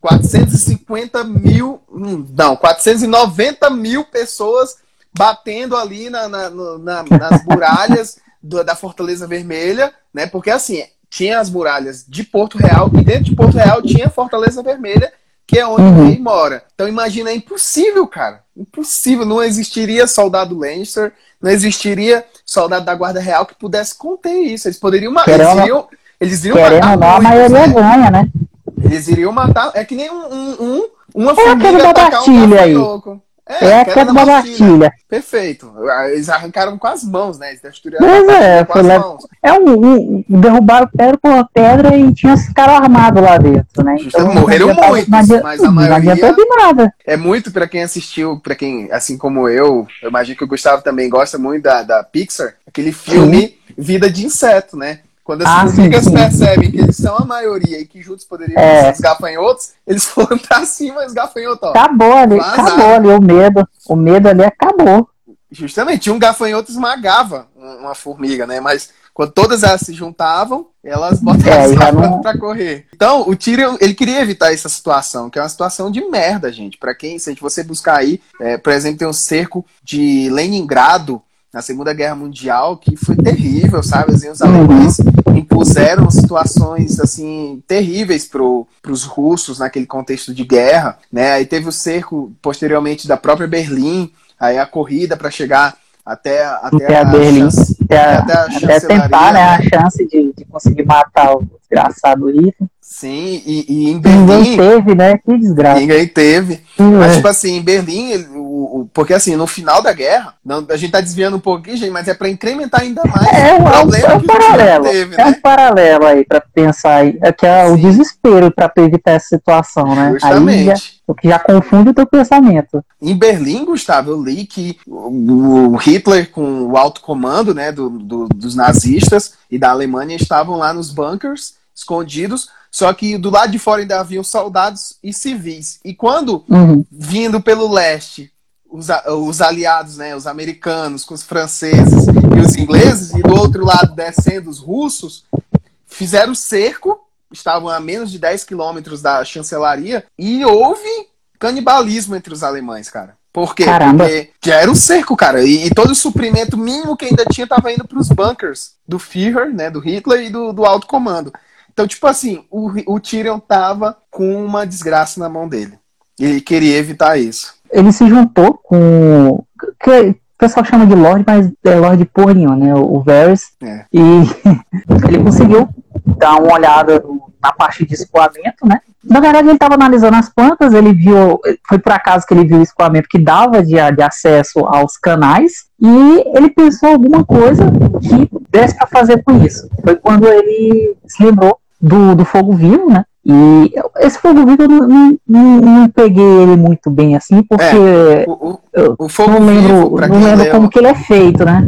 450 mil, hum, não, 490 mil pessoas batendo ali na, na, na, nas muralhas do, da Fortaleza Vermelha, né? Porque assim, tinha as muralhas de Porto Real e dentro de Porto Real tinha a Fortaleza Vermelha que é onde uhum. o rei mora. Então imagina, é impossível, cara. Impossível. Não existiria soldado Lannister, não existiria soldado da Guarda Real que pudesse conter isso. Eles poderiam matar. Eles iriam, eles iriam matar. A maioria né? ganha, né? Eles iriam matar. É que nem um, um, um uma é formiga atacar um aí. É, é aquela da Bastilha. Perfeito. Eles arrancaram com as mãos, né? Eles destruíram pois é, com as mãos. É um, um, derrubaram pedra por pedra e tinha esse cara armado lá dentro, né? Então, morreram muitos, mas a maioria... Não de nada. É muito para quem assistiu, para quem, assim como eu, eu imagino que o Gustavo também gosta muito da, da Pixar, aquele filme Sim. Vida de Inseto, né? Quando as ah, formigas percebem que eles são a maioria e que juntos poderiam é. ser os gafanhotos, eles foram pra cima os gafanhotos. Acabou ali, acabou ali o medo. O medo ali acabou. Justamente, um gafanhoto esmagava uma formiga, né? Mas quando todas elas se juntavam, elas botavam é, não... pra correr. Então, o Tyrion, ele queria evitar essa situação, que é uma situação de merda, gente. Para quem, se você buscar aí, é, por exemplo, tem um cerco de Leningrado, na Segunda Guerra Mundial, que foi terrível, sabe? Assim, os alemães impuseram situações assim terríveis para os russos naquele contexto de guerra, né? Aí teve o cerco posteriormente da própria Berlim, aí a corrida para chegar até, até, até a, a Berlim, chance, até, a, até, a até tentar né, a né? chance de, de conseguir matar o desgraçado Hitler. Sim, e, e em Berlim. Ninguém teve, né? Que desgraça. Ninguém teve. Mas, é. tipo assim, em Berlim, o, o, porque assim, no final da guerra, não, a gente tá desviando um pouquinho, gente, mas é para incrementar ainda mais é, o problema é um, é um paralelo. Teve, é né? um paralelo aí para pensar aí. É que é Sim. o desespero para evitar essa situação, né? Justamente. Aí já, o que já confunde o teu pensamento. Em Berlim, Gustavo, eu li que o Hitler, com o alto comando né, do, do, dos nazistas e da Alemanha, estavam lá nos bunkers, escondidos, só que do lado de fora ainda haviam soldados e civis. E quando, uhum. vindo pelo leste, os, os aliados, né, os americanos com os franceses e os ingleses, e do outro lado descendo os russos, fizeram cerco, estavam a menos de 10 quilômetros da chancelaria, e houve canibalismo entre os alemães, cara. Por quê? Caramba. Porque já era um cerco, cara. E, e, todo o suprimento mínimo que ainda tinha estava indo para os bunkers do Führer, né, do Hitler e do, do alto comando. Então, tipo assim, o, o Tyrion tava com uma desgraça na mão dele. E ele queria evitar isso. Ele se juntou com. Que o pessoal chama de Lorde, mas é Lorde Pornion, né? O Varys. É. E ele conseguiu dar uma olhada na parte de escoamento, né? Na verdade, ele estava analisando as plantas, ele viu, foi por acaso que ele viu o escoamento que dava de, de acesso aos canais, e ele pensou alguma coisa que desse para fazer com isso. Foi quando ele se lembrou do, do fogo vivo, né? E esse fogo vivo eu não, não, não, peguei ele muito bem assim, porque é, o, o, o fogo não lembro, vivo, não lembro como que ele é feito, né?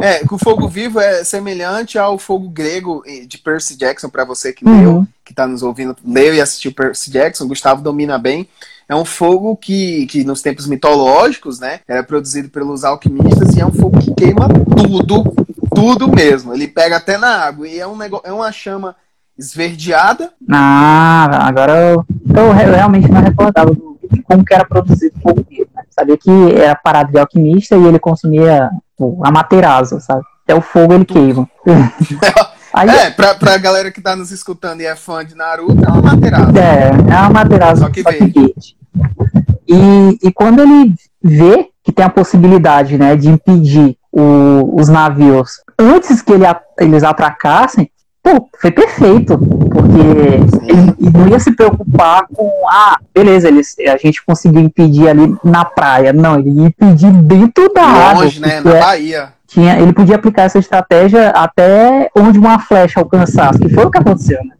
É, o fogo vivo é semelhante ao fogo grego de Percy Jackson, para você que uhum. leu, que está nos ouvindo, leu e assistiu Percy Jackson, Gustavo domina bem. É um fogo que, que nos tempos mitológicos, né, era produzido pelos alquimistas e é um fogo que queima tudo, tudo mesmo. Ele pega até na água e é um negócio, é uma chama esverdeada. Ah, agora eu, eu realmente não recordava de como que era produzido o fogo vivo. Né? Sabia que era parado de alquimista e ele consumia a Amaterasu, sabe? Até o fogo ele queima. Aí, é, pra, pra galera que tá nos escutando e é fã de Naruto, é uma Amaterasu. É, é uma. Só que, só que e, e quando ele vê que tem a possibilidade né, de impedir o, os navios antes que ele, eles atracassem, pô, foi perfeito, porque ele não ia se preocupar com, ah, beleza, eles, a gente conseguiu impedir ali na praia. Não, ele ia impedir dentro da Longe, água. né, na é, Bahia. Tinha, ele podia aplicar essa estratégia até onde uma flecha alcançasse, que foi o que aconteceu, né?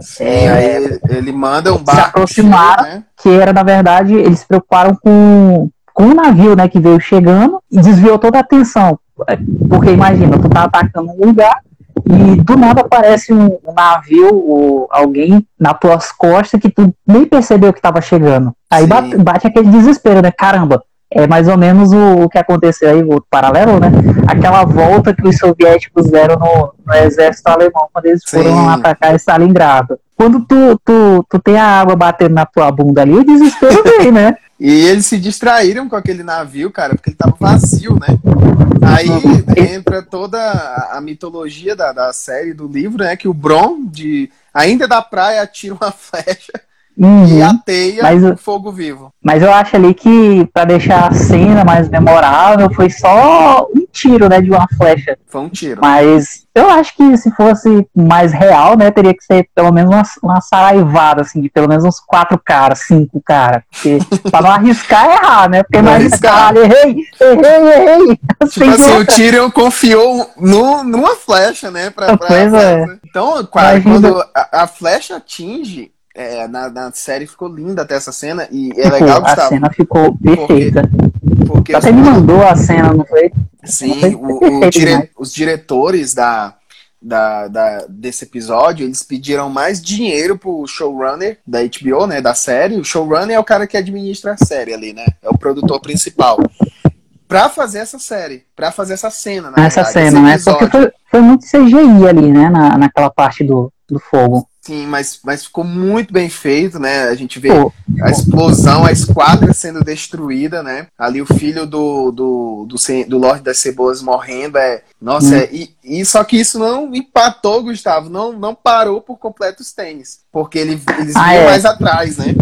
Sim, é, aí ele manda um barco. Se aproximaram, né? que era, na verdade, eles se preocuparam com, com o navio, né, que veio chegando e desviou toda a atenção. Porque imagina, tu tá atacando um lugar, e do nada aparece um, navio ou alguém nas tuas costas que tu nem percebeu que estava chegando. Aí bate, bate, aquele desespero, né? Caramba, é mais ou menos o, o que aconteceu aí, o paralelo, né? Aquela volta que os soviéticos deram no, no exército alemão quando eles Sim. foram atacar Stalingrado. Quando tu, tu, tu tem a água batendo na tua bunda ali, o desespero vem, né? E eles se distraíram com aquele navio, cara, porque ele tava vazio, né? Aí entra toda a mitologia da, da série, do livro, né? Que o Bron, de, ainda da praia, atira uma flecha uhum. e ateia mas, o fogo vivo. Mas eu acho ali que, para deixar a cena mais memorável, foi só um tiro, né? De uma flecha. Foi um tiro. Mas eu acho que se fosse mais real, né, teria que ser pelo menos uma, uma saraivada, assim, de pelo menos uns quatro caras, cinco caras. Porque pra não arriscar é errar, né? Porque não arriscar, errei, errei, errei. Tipo assim, o Tyrion confiou no, numa flecha, né? Pra, pra pois é. Então, quando, quando a, a, flecha atinge, é, na, na série ficou linda até essa cena, e é legal, Gustavo. A cena ficou perfeita. Porque, porque Até me mandou a cena, não foi? Sim, o, o dire... os diretores da, da, da, desse episódio, eles pediram mais dinheiro pro showrunner da HBO, né, da série. O showrunner é o cara que administra a série ali, né? É o produtor principal. pra fazer essa série, pra fazer essa cena, na Essa verdade, cena, né? Porque foi, foi muito CGI ali, né? Na, naquela parte do, do fogo. Sim, mas, mas ficou muito bem feito, né? A gente vê Pô, a explosão, a esquadra sendo destruída, né? Ali o filho do, do, do, do Lorde das Cebolas morrendo. É, nossa, Hum. é, e, e só que isso não empatou, Gustavo, não, não parou por completo os tênis. Porque ele, eles Ah, vinham é. mais atrás, né?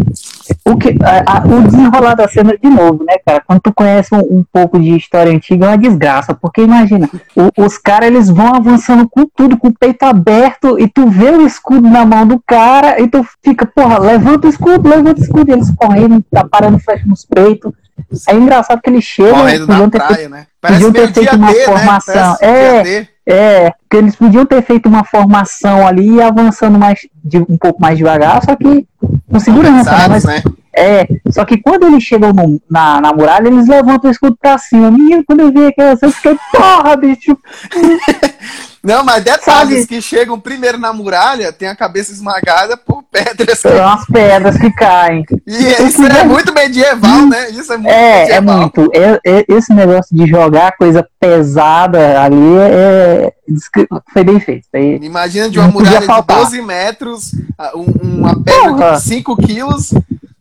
O, que, a- a- o desenrolar da cena, de novo, né, cara? Quando tu conhece um, um pouco de história antiga, é uma desgraça. Porque imagina, o- os caras eles vão avançando com tudo, com o peito aberto, e tu vê o escudo na mão do cara, e tu fica, porra, levanta o escudo, levanta o escudo. E eles correndo, tá parando flecha nos peitos. É engraçado que eles chegam, Correndo na ter feito praia, né? Parece ter feito uma D, né? formação. Parece É. É, porque eles podiam ter feito uma formação ali e avançando mais de, um pouco mais devagar, só que com segurança, né? Organizados, Mas, né? É, só que quando eles chegam no- na, na muralha, eles levantam o escudo pra cima. Menino, quando eu vi aquela cena, eu fiquei, porra, bicho. Não, mas detalhes Sabe- que chegam primeiro na muralha, tem a cabeça esmagada por pedras. São as pedras que caem. E isso é muito medieval, né? Isso é muito É, é medieval. muito. É- é- esse negócio de jogar coisa pesada ali é, é- foi bem feito. Foi- Imagina de uma muralha de faltar. 12 metros, um- uma pedra Porra. de 5 quilos,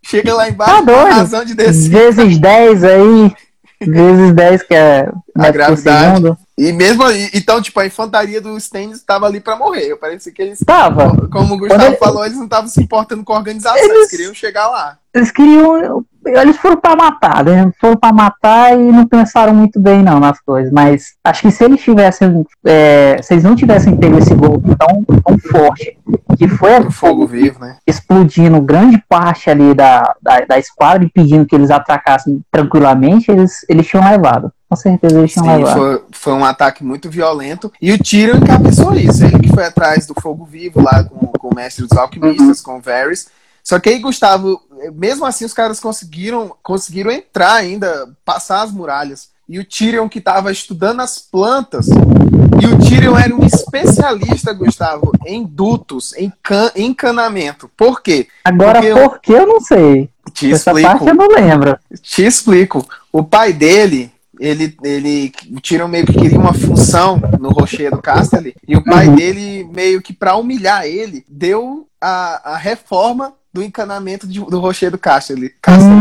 chega lá embaixo Tá a doido. razão de descer. vezes 10 aí, vezes 10 que é por gravidade. E mesmo aí, então, tipo, a infantaria dos Stannis estava ali pra morrer. Parece que eles, Tava. como o Gustavo ele- falou, eles não estavam se importando com a organização, eles... Eles- queriam chegar lá. Eles queriam. Eles foram pra matar, né? Foram pra matar e não pensaram muito bem, não, nas coisas. Mas acho que se eles tivessem. é, se eles não tivessem pego esse golpe tão, tão forte, que foi Pro fogo vivo, né? explodindo grande parte ali da, da, da esquadra e pedindo que eles atacassem tranquilamente, eles, eles tinham levado. Com certeza eles tinham Sim, levado. foi, foi um ataque muito violento. E o Tyrion encabeçou isso. Ele que foi atrás do fogo vivo lá com, com o mestre dos alquimistas, com o Varys. Só que aí, Gustavo, mesmo assim os caras conseguiram, conseguiram entrar ainda, passar as muralhas. E o Tyrion que estava estudando as plantas. E o Tyrion era um especialista, Gustavo, em dutos, em can- encanamento. Por quê? Agora, porque eu- por que eu não sei? Te Essa explico. parte eu não lembro. Te explico. O pai dele, ele, ele, o Tyrion meio que queria uma função no Rocher do Casterly, e o pai Uhum. dele, meio que pra humilhar ele, deu a, a reforma do encanamento de- do Rocher do Casterly, Casterly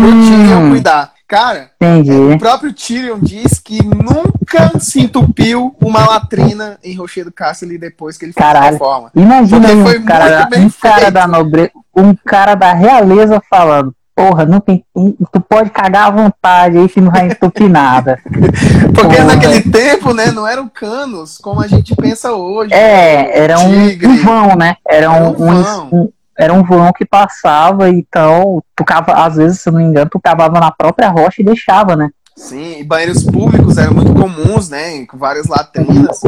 pro Tyrion Hum, cuidar. Cara, entendi. o próprio Tyrion diz que nunca se entupiu uma latrina em Rocher do Casterly depois que ele fez a Caralho. reforma. Imagina Porque aí foi um cara, muito bem um cara da nobreza, um cara da realeza falando, porra, não tem, tu pode cagar à vontade aí que não vai entupir nada. Porque Porra. naquele tempo, né, não eram canos como a gente pensa hoje. É, era um, um vão, né? Era Era um um- vão. um- era um vão que passava, então, tu cava, às vezes, se eu não me engano, tu cavava na própria rocha e deixava, né? Sim, e banheiros públicos eram muito comuns, né? Com várias latrinas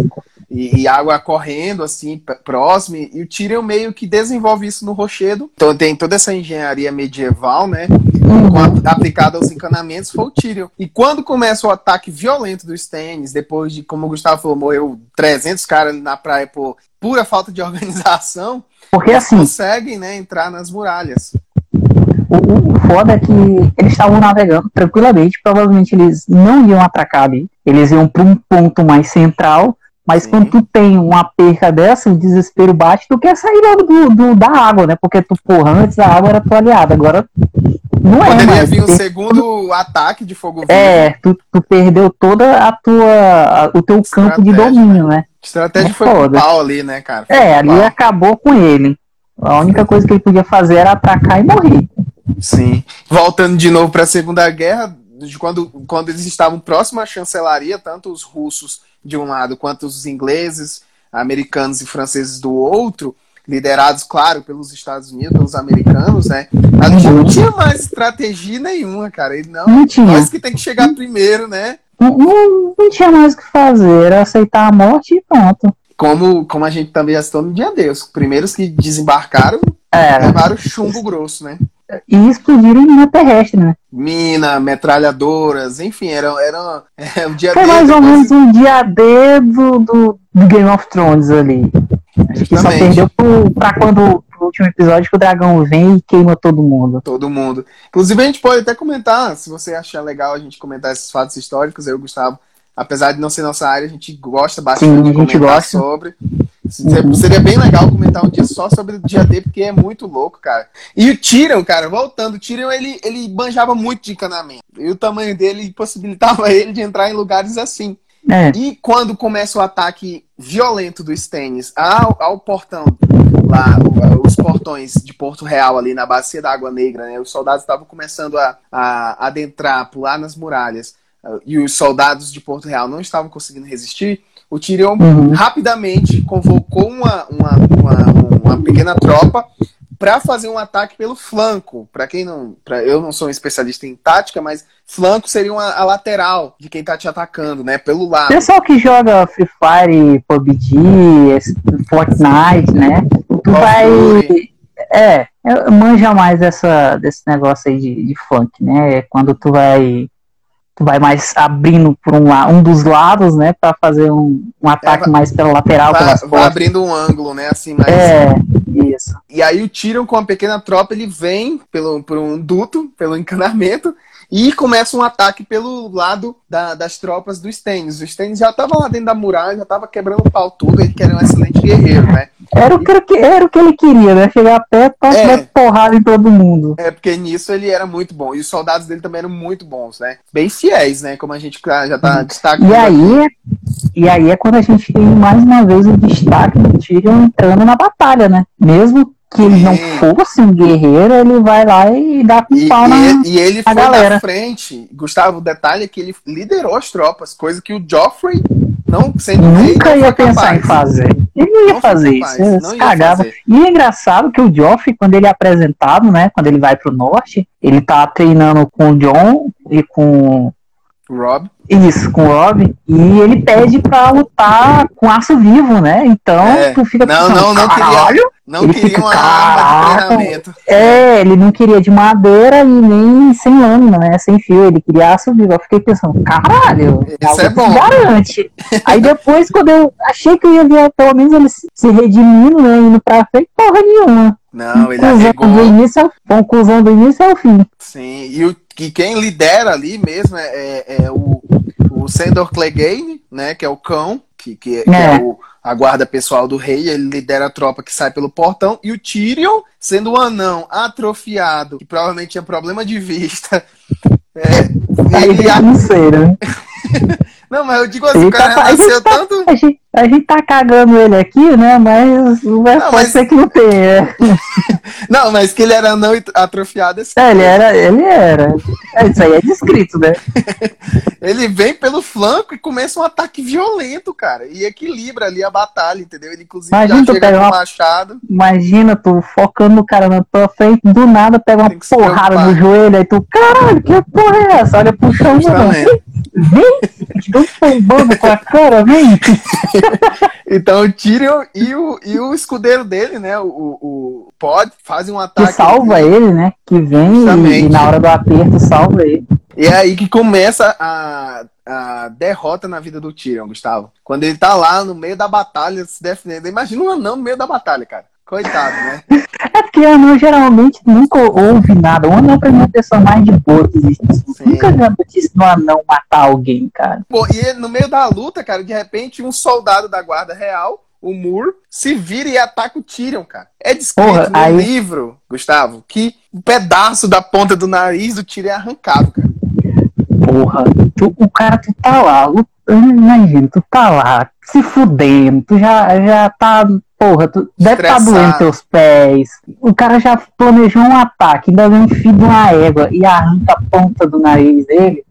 e, e água correndo, assim, próximo. E o Tyrion meio que desenvolve isso no rochedo. Então tem toda essa engenharia medieval, né? Aplicada aos encanamentos, foi o Tyrion. E quando começa o ataque violento dos Stannis, depois de, como o Gustavo falou, morreu 300 caras na praia por pura falta de organização, Porque assim, conseguem, né, entrar nas muralhas. o, o foda é que eles estavam navegando tranquilamente, provavelmente eles não iam atracar ali, eles iam para um ponto mais central, mas Sim. quando tu tem uma perca dessa, o desespero bate, tu quer sair logo do, do- da água, né? Porque tu, porra, antes a água era tua aliada, agora não é Poderia mais. vir um Tu- segundo ataque de fogo vivo. É, tu, tu perdeu toda a tua, o teu campo de domínio, né? A estratégia É foi foda. pau ali, né, cara? Foi É, ali pau. acabou com ele. A única coisa que ele podia fazer era atacar e morrer. Sim. Voltando de novo para a Segunda Guerra, de quando, quando eles estavam próximos à chancelaria, tanto os russos de um lado quanto os ingleses, americanos e franceses do outro, liderados, claro, pelos Estados Unidos, pelos americanos, né? Ali já não tinha mais estratégia nenhuma, cara. E não, Não tinha. nós que tem que chegar primeiro, né? Não, não, não tinha mais o que fazer, era aceitar a morte e pronto. Como, como a gente também já citou no dia Deus. Os primeiros que desembarcaram Era. levaram chumbo grosso, né? E explodiram em mina terrestre, né? mina, metralhadoras, enfim, era, era é, um dia Foi mais ou menos um dia D do, do, do Game of Thrones ali. Acho que só perdeu pro, pra quando no último episódio que o dragão vem e queima todo mundo. Todo mundo. Inclusive, a gente pode até comentar, se você achar legal a gente comentar esses fatos históricos, eu, Gustavo, apesar de não ser nossa área, a gente gosta bastante Sim, de comentar gosta. sobre. Seria- bem legal comentar um dia só sobre o dia D, porque é muito louco, cara. E o Tyrion, cara, voltando, o Tyrion, ele, ele manjava muito de encanamento. E o tamanho dele possibilitava ele de entrar em lugares assim. É, E quando começa o ataque violento do Stannis ao, ao portão, lá, os portões de Porto Real, ali na Bacia da Água Negra, né? Os soldados estavam começando a, a adentrar, pular nas muralhas, e os soldados de Porto Real não estavam conseguindo resistir. O Tyrion Uhum. rapidamente convocou uma, uma, uma, uma pequena tropa para fazer um ataque pelo flanco. Para quem não, pra, eu não sou um especialista em tática, mas flanco seria uma, a lateral de quem tá te atacando, né? Pelo lado. pessoal que joga Free Fire, PUBG, Fortnite, né? Tu of vai. Duty. É, manja mais essa, desse negócio aí de, de funk, né? É Quando tu vai. Tu vai mais abrindo por um, la- um dos lados, né? Pra fazer um, um ataque vai- mais pela lateral, Vai, vai abrindo um ângulo, né? Assim, mas É, isso. E aí o Tyrion com a pequena tropa, ele vem pelo, por um duto, pelo encanamento, e começa um ataque pelo lado da- das tropas do Stannis. O Stannis já estava lá dentro da muralha, já estava quebrando o pau tudo, ele que era um excelente guerreiro, né? Era o que, era o que ele queria, né? Chegar perto pra É. dar porrada em todo mundo. É, porque nisso ele era muito bom. E os soldados dele também eram muito bons, né? Bem fiéis, né? Como a gente já tá destacando. E aí, e aí é quando a gente tem mais uma vez o destaque do Tyrion entrando na batalha, né? Mesmo que ele não Sim. fosse um guerreiro, ele vai lá e dá com E, pau na. e- e ele a foi galera. na frente. Gustavo, o detalhe é que ele liderou as tropas, coisa que o Joffrey, não sendo Nunca ia pensar capaz. em fazer. Ele não ia Não fazer capaz, isso, não cagava. fazer. E é engraçado que o Joffrey, quando ele é apresentado, né? Quando ele vai pro norte, ele tá treinando com o John e com. Rob. Isso, com o Rob, e ele pede pra lutar com aço vivo, né? Então É. tu fica Não, pensando, não, não queria. "Caralho, Não Ele queria fica, uma "Caraca. É, ele não queria de madeira e nem sem lâmina, né? Sem fio, ele queria aço vivo. Eu fiquei pensando, caralho, Isso é algo bom. garante. Aí depois, quando eu achei que eu ia ver pelo menos ele se redimindo, né? Indo pra frente, porra nenhuma. Não, ele Conclusão do arregou. início ao, conclusão do início ao fim. Sim, e, o, e quem lidera ali mesmo é, é, é o, o Sandor Clegane, né? Que é o cão, que, que, que é, É. o, a guarda pessoal do rei. Ele lidera a tropa que sai pelo portão. E o Tyrion, sendo um anão atrofiado, que provavelmente tinha problema de vista. É, ele, não sei, né? Não, mas eu digo assim, Ele o cara tá- a nasceu tá- tanto. A gente, a gente tá cagando ele aqui, né? Mas, Não, pode mas- ser que não tenha. Não, mas que ele era anão e atrofiado. esse É, ele era, ele era. É, Isso aí é descrito, né? Ele vem pelo flanco e começa um ataque violento, cara. E equilibra ali a batalha, entendeu? Ele, inclusive, Imagina já chega com o uma- machado. Imagina tu focando no cara na tua frente, do nada pega uma porrada no joelho, aí tu, caralho, que porra é essa? Olha pro chão, mano. Vem, tombando com a cara, vem. Então o Tyrion e o, e o escudeiro dele, né? O, o, Pod, fazem um Que ataque. salva ele, né? Que vem e, Justamente. e na hora do aperto salva ele. E é aí que começa a, a derrota na vida do Tyrion, Gustavo. Quando ele tá lá no meio da batalha se defendendo. Imagina um anão no meio da batalha, cara. Coitado, né? É porque anão geralmente nunca ouve nada. O anão pra mim é a pessoa mais de boa que existe. Nunca vi a notícia do anão matar alguém, cara. Pô, e no meio da luta, cara, de repente, um soldado da guarda real, o Moore, se vira e ataca o Tyrion, cara. É descrito Porra, no aí- livro, Gustavo, que um pedaço da ponta do nariz do Tyrion é arrancado, cara. Porra, tu- o cara, tu tá lá, imagina, tu tá lá, se fudendo, tu já, já tá, porra, tu deve estar tá doendo teus pés. O cara já planejou um ataque, ainda vem um filho de uma égua e arranca a ponta do nariz dele.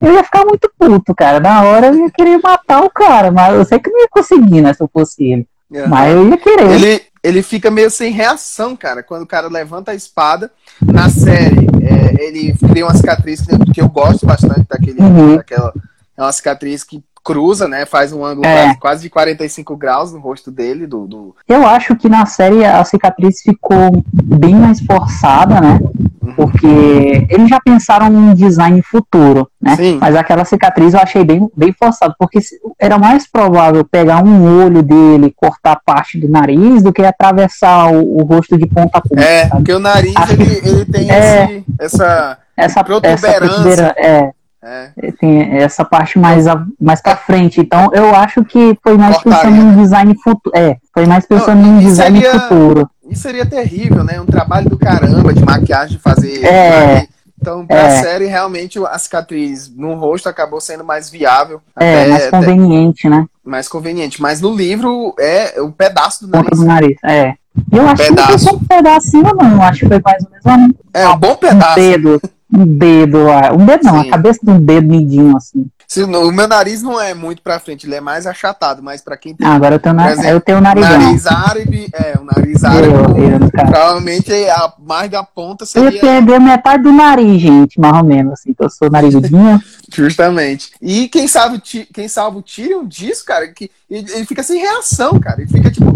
Eu ia ficar muito puto, cara. Na hora eu ia querer matar o cara, mas eu sei que não ia conseguir, né, se eu fosse ele. Mas eu ia querer. Ele, ele fica meio sem reação, cara, quando o cara levanta a espada. Na série, é, ele cria uma cicatriz que, que eu gosto bastante daquele, Uhum. daquela. É uma cicatriz que cruza, né? Faz um ângulo É. quase, de 45 graus no rosto dele, do, do Eu acho que na série a cicatriz ficou bem mais forçada, né? Uhum. Porque eles já pensaram em design futuro, né? Sim. Mas aquela cicatriz eu achei bem, bem forçado, porque era mais provável pegar um olho dele, cortar parte do nariz, do que atravessar o, o rosto de ponta a ponta. É, sabe? porque o nariz ele, ele tem é, esse, essa, essa protuberância. Essa é, é. Tem essa parte mais, a, mais pra frente. Então, eu acho que foi mais Cortaria. pensando em design futuro. É, foi mais pensando Não, em design seria, futuro. Isso seria terrível, né? Um trabalho do caramba de maquiagem, fazer. É. Então, pra é. série, realmente, a cicatriz no rosto acabou sendo mais viável. É, até, mais conveniente, até, né? Mais conveniente. Mas no livro, é o pedaço do nariz. Do nariz, é. Eu um acho pedaço. que não foi um pedacinho, não. Acho que foi mais ou menos um, é, um bom pedaço. Um dedo um dedo, um dedo não, Sim. a cabeça de um dedo midinho assim. Sim, o meu nariz não é muito pra frente, ele é mais achatado, mas pra quem tem. Ah, agora eu tenho, na... eu tenho nariz. Nariz árabe, é, o nariz árabe. Eu, eu, provavelmente a, mais da ponta seria. Eu ia perder metade do nariz, gente, mais ou menos, assim, que eu sou narizudinho. Justamente. E quem sabe, quem salva o Tyrion disso, cara, que ele, ele fica sem reação, cara. Ele fica tipo.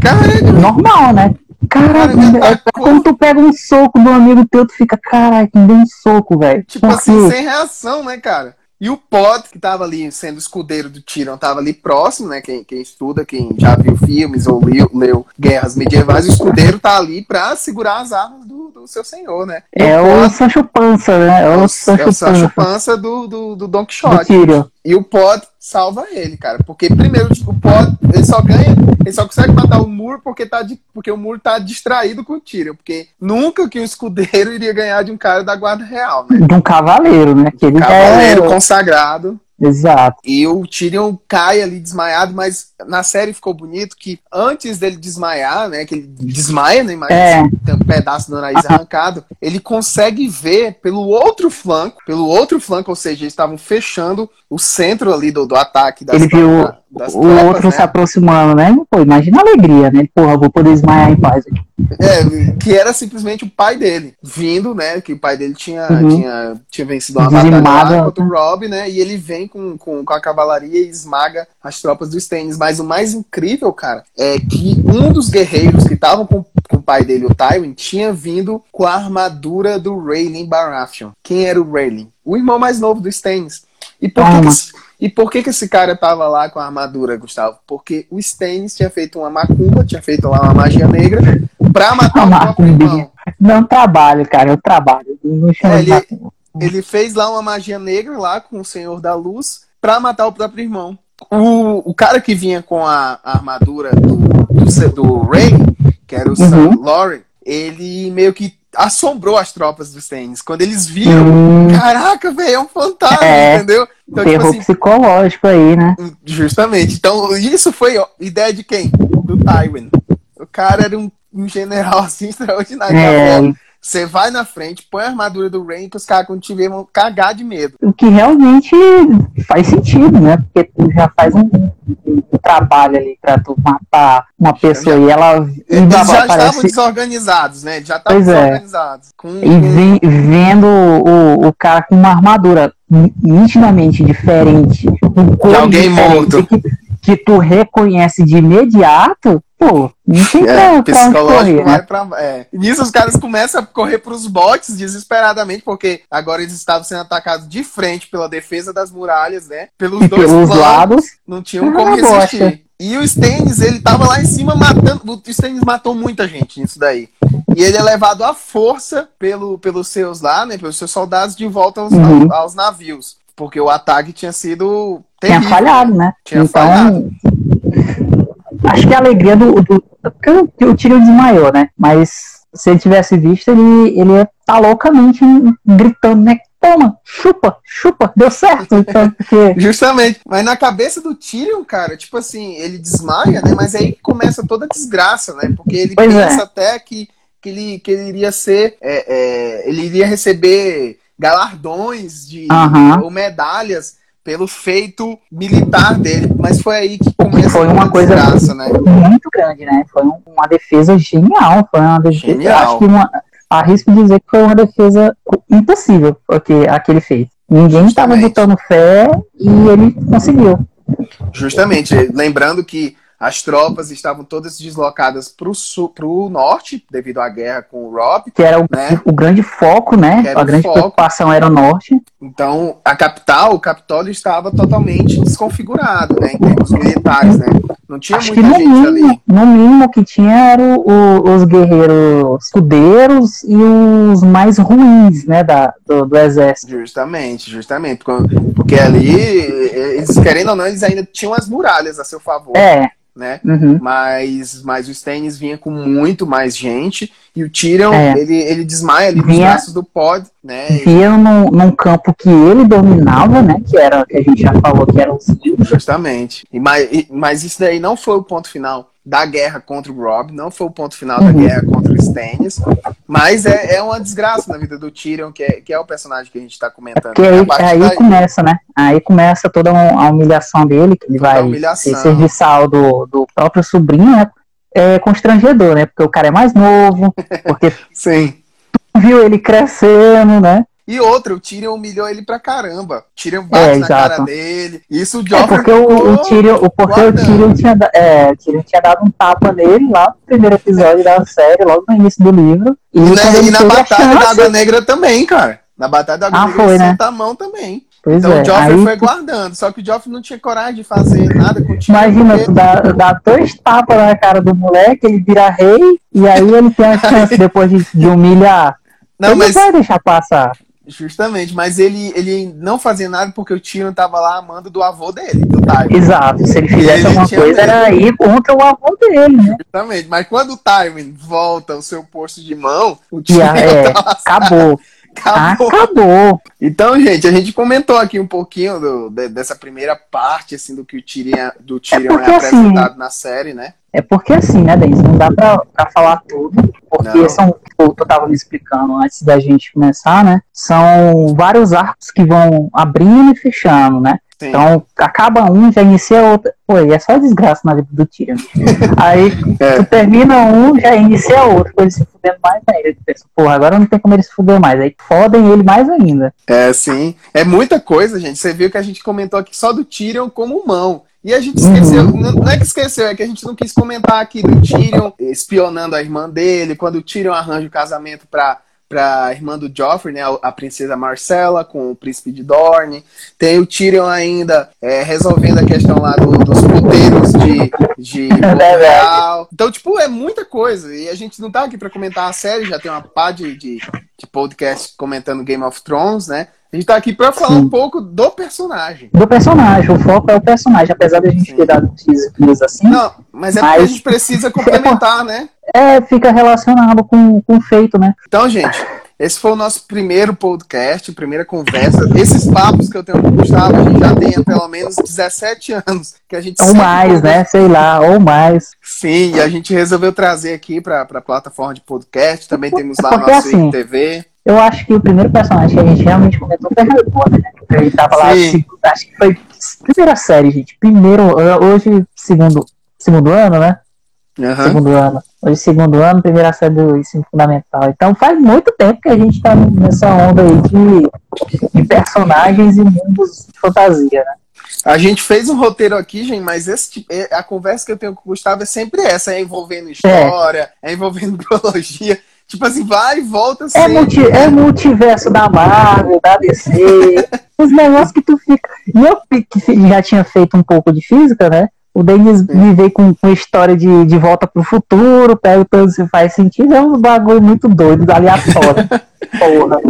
Caralho. Normal, né? Caraca, é, quando tu pega um soco do amigo teu, tu fica, caraca, me deu um soco, velho. Tipo assim, sem reação, né, cara? E o Pod, que tava ali sendo escudeiro do Tyrion, tava ali próximo, né? Quem, quem estuda, quem já viu filmes ou leu, leu guerras medievais, o escudeiro tá ali pra segurar as armas do, do seu senhor, né? é o, o Sancho Pança, né? É o, é o Sancho, é o Sancho Pança, Pança do, do, do Don Quixote. Do e o Pod salva ele, cara. Porque, primeiro, tipo, o Pod, ele só ganha, ele só consegue matar o Muro porque, tá porque o Muro tá distraído com o Tyrion. Porque nunca que um escudeiro iria ganhar de um cara da Guarda Real, né? De um cavaleiro, né? Que ele cavaleiro é... consagrado. Exato. E o Tyrion cai ali desmaiado, mas na série ficou bonito que antes dele desmaiar, né, que ele desmaia, né, mas é. tem um pedaço do nariz arrancado, ele consegue ver pelo outro flanco, pelo outro flanco, ou seja, eles estavam fechando o centro ali do, do ataque das Ele viu das o tropas, outro né? se aproximando, né? Pô, imagina a alegria, né? Porra, vou poder desmaiar em paz aqui. É, que era simplesmente o pai dele, vindo, né? Que o pai dele tinha, uhum. tinha, tinha vencido uma batalha lá contra o Rob, né? E ele vem com, com, com a cavalaria e esmaga as tropas do Stannis. Mas o mais incrível, cara, é que um dos guerreiros que estavam com, com o pai dele, o Tywin, tinha vindo com a armadura do Rayleigh Baratheon. Quem era o Rayleigh? O irmão mais novo do Stannis. E por, que, que, esse, e por que, que esse cara tava lá com a armadura, Gustavo? Porque o Stannis tinha feito uma macumba, tinha feito lá uma magia negra pra matar o próprio irmão. Não trabalho, cara, eu trabalho. É, ele, ele fez lá uma magia negra lá com o Senhor da Luz pra matar o próprio irmão. O, o cara que vinha com a, a armadura do, do, do Rey, que era o uhum. Sam Lauren, ele meio que assombrou as tropas dos tênis. Quando eles viram, hum. caraca, velho, é um fantasma, é, entendeu? Então, tipo terror tipo assim, psicológico aí, né? Justamente. Então, isso foi ó, ideia de quem? Do Tywin. O cara era um, um general assim extraordinário. É. Você vai na frente, põe a armadura do Rain que os caras quando te ver vão cagar de medo. O que realmente faz sentido, né? Porque tu já faz um, um trabalho ali pra tu matar uma pessoa já, e ela. Eles já aparece... estavam desorganizados, né? Já estavam é. desorganizados. É. Com, e vendo o, o cara com uma armadura nitidamente diferente, com de alguém morto. Que, que tu reconhece de imediato, pô, não tem é, pra, psicológico vai pra, é. Nisso os caras começam a correr pros botes desesperadamente, porque agora eles estavam sendo atacados de frente pela defesa das muralhas, né? Pelos e dois pelos lados. Não tinham ah, como resistir. E o Stannis, ele tava lá em cima matando. O Stannis matou muita gente nisso daí. E ele é levado à força pelo, pelos seus lá, né? Pelos seus soldados de volta aos, uhum. aos navios. Porque o ataque tinha sido. Terrível. Tinha falhado, né? Tinha então, falhado. Acho que a alegria do. do porque o Tyrion desmaiou, né? Mas se ele tivesse visto, ele, ele ia estar tá loucamente gritando, né? Toma, chupa, chupa, deu certo. Então, porque... Justamente. Mas na cabeça do Tyrion, cara, tipo assim, ele desmaia, né? Mas aí começa toda a desgraça, né? Porque ele pois pensa é. até que, que, ele, que ele iria ser. É, é, ele iria receber galardões de uhum. ou medalhas pelo feito militar dele, mas foi aí que começou foi uma coisa desgraça, né? muito grande, né? Foi uma defesa genial, foi uma defesa, genial. acho que uma, arrisco dizer que foi uma defesa impossível, porque aquele fez. Ninguém estava botando fé e ele conseguiu. Justamente, lembrando que as tropas estavam todas deslocadas para o norte, devido à guerra com o Rob. Que era o, né? o grande foco, né? A grande foco. preocupação era o norte. Então, a capital, o Capitólio estava totalmente desconfigurado, né? Em termos militares, né? Não tinha Acho muita gente mínimo, ali. No mínimo que tinha eram os guerreiros escudeiros e os mais ruins, né? Da, do, do exército. Justamente, justamente. Porque, porque ali, eles, querendo ou não, eles ainda tinham as muralhas a seu favor. É, né? Uhum. Mas, mas o Stannis vinha com muito mais gente e o Tyrion, É. ele, ele desmaia ali nos Vinha- braços do Pod, né? Via num, num campo que ele dominava, né? Que era que a gente já falou que os livros. Justamente. E, mas, e- mas isso daí não foi o ponto final da guerra contra o Rob, não foi o ponto final da guerra contra o Stannis, mas é, é uma desgraça na vida do Tyrion, que é, que é o personagem que a gente tá comentando. Que aí, aí daí- começa, né? Aí começa toda a humilhação dele, que ele Toda vai ser serviçal do, do próprio sobrinho, né? É constrangedor, né? Porque o cara é mais novo, porque Sim. viu ele crescendo, né? E outra, o Tyrion humilhou ele pra caramba. O Tyrion bate É, na cara dele. Isso o É Joffrey porque o, o Tyrion, o, porque o. Tyrion tinha, é, o Tyrion tinha dado um tapa nele lá no primeiro episódio da série, logo no início do livro. E, E na, e na Batalha da Água Negra também, cara. Na Batalha da Água Ah, Negra foi, ele né? a mão também. Pois Então é, o Joffrey aí foi guardando. Só que o Joffrey não tinha coragem de fazer nada com o Tyrion. Imagina, tu dá, dá dois tapas na cara do moleque, ele vira rei, e aí ele tem a chance, depois de, de humilhar, Não, ele mas não vai deixar passar. Justamente, mas ele, ele não fazia nada porque o Tyrion tava lá amando do avô dele, do Tywin. Exato, se ele fizesse ele alguma coisa, medo. era ir contra o avô dele, né? Justamente. Mas quando o Tywin volta ao seu posto de mão, o Tyrion a- é, tá acabou, acabou. acabou. Então, gente, a gente comentou aqui um pouquinho do- de- dessa primeira parte, assim, do que o Tyrion, do Tyrion é, porque, assim, apresentado na série, né? É porque assim, né, Denis, não dá pra, pra falar tudo, porque Não. são, como tu tava me explicando antes da gente começar, né, são vários arcos que vão abrindo e fechando, né? Sim. Então, acaba um, já inicia outro. Pô, e é só desgraça na vida do Tyrion. Aí, É. tu termina um, já inicia outro, com ele se fudendo mais ainda. Tu pensa, porra, agora não tem como ele se fuder mais. Aí fodem ele mais ainda. É, sim. É muita coisa, gente. Você viu que a gente comentou aqui só do Tyrion como mão. E a gente Uhum. esqueceu, não não é que esqueceu, é que a gente não quis comentar aqui do Tyrion espionando a irmã dele, quando o Tyrion arranja o casamento pra, pra irmã do Joffrey, né, a, princesa Marcella com o príncipe de Dorne. Tem o Tyrion ainda é, resolvendo a questão lá do- dos poderes de, de verdade. Portugal. Então, tipo, é muita coisa. E a gente não tá aqui pra comentar a série, já tem uma pá de, de, de podcast comentando Game of Thrones, né? A gente tá aqui pra falar Sim. um pouco do personagem. Do personagem, o foco é o personagem, apesar da gente Sim. ter dado teasers assim, Não, mas é porque a Mas- gente precisa complementar, né? é, fica relacionado com, com o feito, né? Então, gente, esse foi o nosso primeiro podcast, primeira conversa. Esses papos que eu tenho com o Gustavo, a gente já tem há pelo menos 17 anos. Que a gente Ou mais, conversa. né? Sei lá, ou mais. Sim, e a gente resolveu trazer aqui para a plataforma de podcast. Também temos lá o Porque nosso assim, IGTV. Eu acho que o primeiro personagem que a gente realmente comentou foi Harry Potter, né? Porque Ele tava lá, Sim. se- acho que foi primeira série, gente. Primeiro, eh, hoje, segundo, segundo ano, né? Aham. Segundo ano. Hoje, segundo ano, primeira série do ensino fundamental. Então faz muito tempo que a gente tá nessa onda aí de, de personagens e mundos de fantasia, né? A gente fez um roteiro aqui, gente, mas esse, é- a conversa que eu tenho com o Gustavo é sempre essa: é envolvendo história, é, envolvendo biologia. Tipo assim, vai e volta É, sempre. multi, é multiverso da Marvel, da DC, os negócios que tu fica. E eu que já tinha feito um pouco de física, né? O Denis me veio com, com história de, de volta pro futuro, perguntando se faz sentido, é um bagulho muito doido, aleatório. Porra.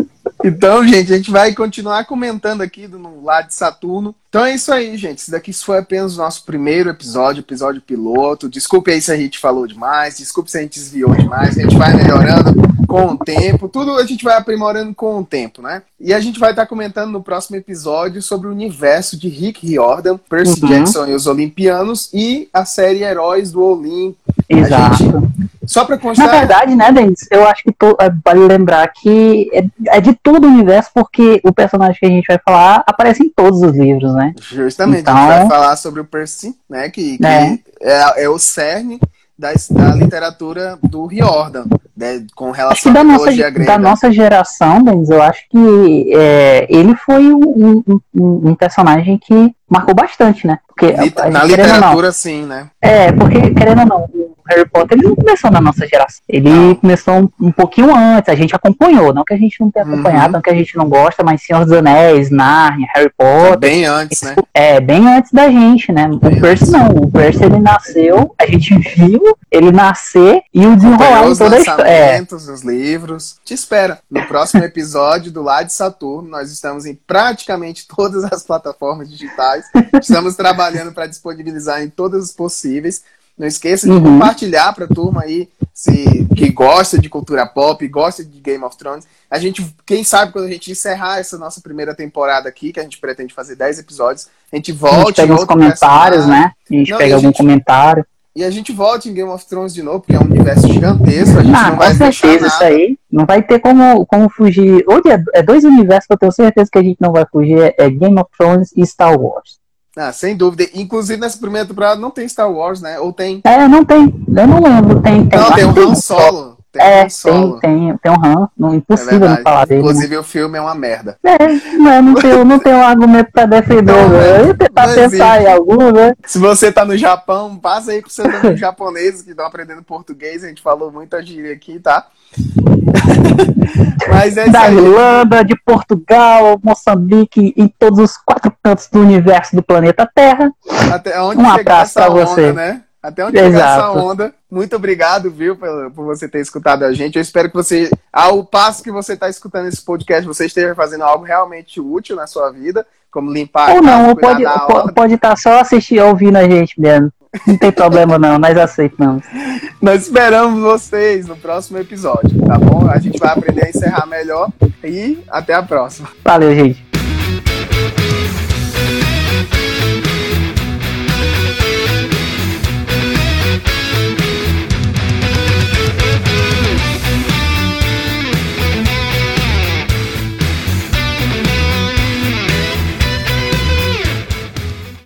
Então, gente, a gente vai continuar comentando aqui do lado de Saturno. Então é isso aí, gente. Isso daqui foi apenas o nosso primeiro episódio, episódio piloto. Desculpe aí se a gente falou demais, desculpe se a gente desviou demais. A gente vai melhorando com o tempo. Tudo a gente vai aprimorando com o tempo, né? E a gente vai estar comentando no próximo episódio sobre o universo de Rick Riordan, Percy Uhum. Jackson e os Olimpianos e a série Heróis do Olimpo. Exato. gente- Só pra Na constar. verdade, né, Denis? Eu acho que to- é, vale lembrar que é, é de todo o universo, porque o personagem que a gente vai falar aparece em todos os livros, né? Justamente, Então- a gente vai falar sobre o Percy, né? Que, que É. é. é o cerne da, da literatura do Riordan, né, com relação à da nossa, mitologia grega. da nossa geração, Denis, eu acho que é, ele foi um- um- um personagem que marcou bastante, né? Porque Porque, Na literatura, não, sim, né? É, porque, querendo ou não, o Harry Potter ele não começou na nossa geração. Ele não. começou um, um, pouquinho antes, a gente acompanhou. Não que a gente não tenha uhum. acompanhado, uhum. não que a gente não gosta, mas Senhor dos Anéis, Narnia, Harry Potter. Bem antes, né? É, bem antes da gente, né? Bem o Percy não. O Percy ele nasceu, a gente viu ele nascer e o desenrolar em toda a história. É. os livros. Te espera. No próximo episódio do Lá de Saturno, nós estamos em praticamente todas as plataformas digitais. Estamos trabalhando para disponibilizar em todas as possíveis. Não esqueça de uhum. compartilhar para a turma aí se, que gosta de cultura pop, gosta de Game of Thrones. A gente, quem sabe, quando a gente encerrar essa nossa primeira temporada aqui, que a gente pretende fazer 10 episódios, a gente volta. A gente pega os comentários, né? A gente Não, pega algum gente, comentário. E a gente volta em Game of Thrones de novo, porque é um universo gigantesco. A gente ah, não vai com certeza, isso aí. Não vai ter como, como fugir. Hoje é, é, dois universos que eu tenho certeza que a gente não vai fugir: é, é Game of Thrones e Star Wars. Ah, sem dúvida. Inclusive nessa primeira temporada não tem Star Wars, né? Ou tem? É, não tem. Eu não lembro. Tem, tem. Não, tem o Han Solo. Tem é, um tem, tem, tem um Han. Não, impossível é não falar dele. Inclusive o filme é uma merda. É, mas não tem, não tem um argumento pra defender, não, né? Eu ia tentar pensar existe. em algum, né? Se você tá no Japão, passa aí com seus amigos japoneses que estão aprendendo português. A gente falou muita gíria aqui, tá? Mas é da Irlanda, de Portugal, Moçambique, em todos os quatro cantos do universo do planeta Terra. Até onde um abraço pra onda, você. Né? Até onde Exato. chegar essa onda. Muito obrigado, viu, por, por você ter escutado a gente. Eu espero que você, ao passo que você está escutando esse podcast, você esteja fazendo algo realmente útil na sua vida, como limpar Ou não, pode estar pode tá só assistir ouvindo a gente mesmo. Não tem problema não, nós aceitamos. Nós esperamos vocês no próximo episódio, tá bom? A gente vai aprender a encerrar melhor e até a próxima. Valeu, gente.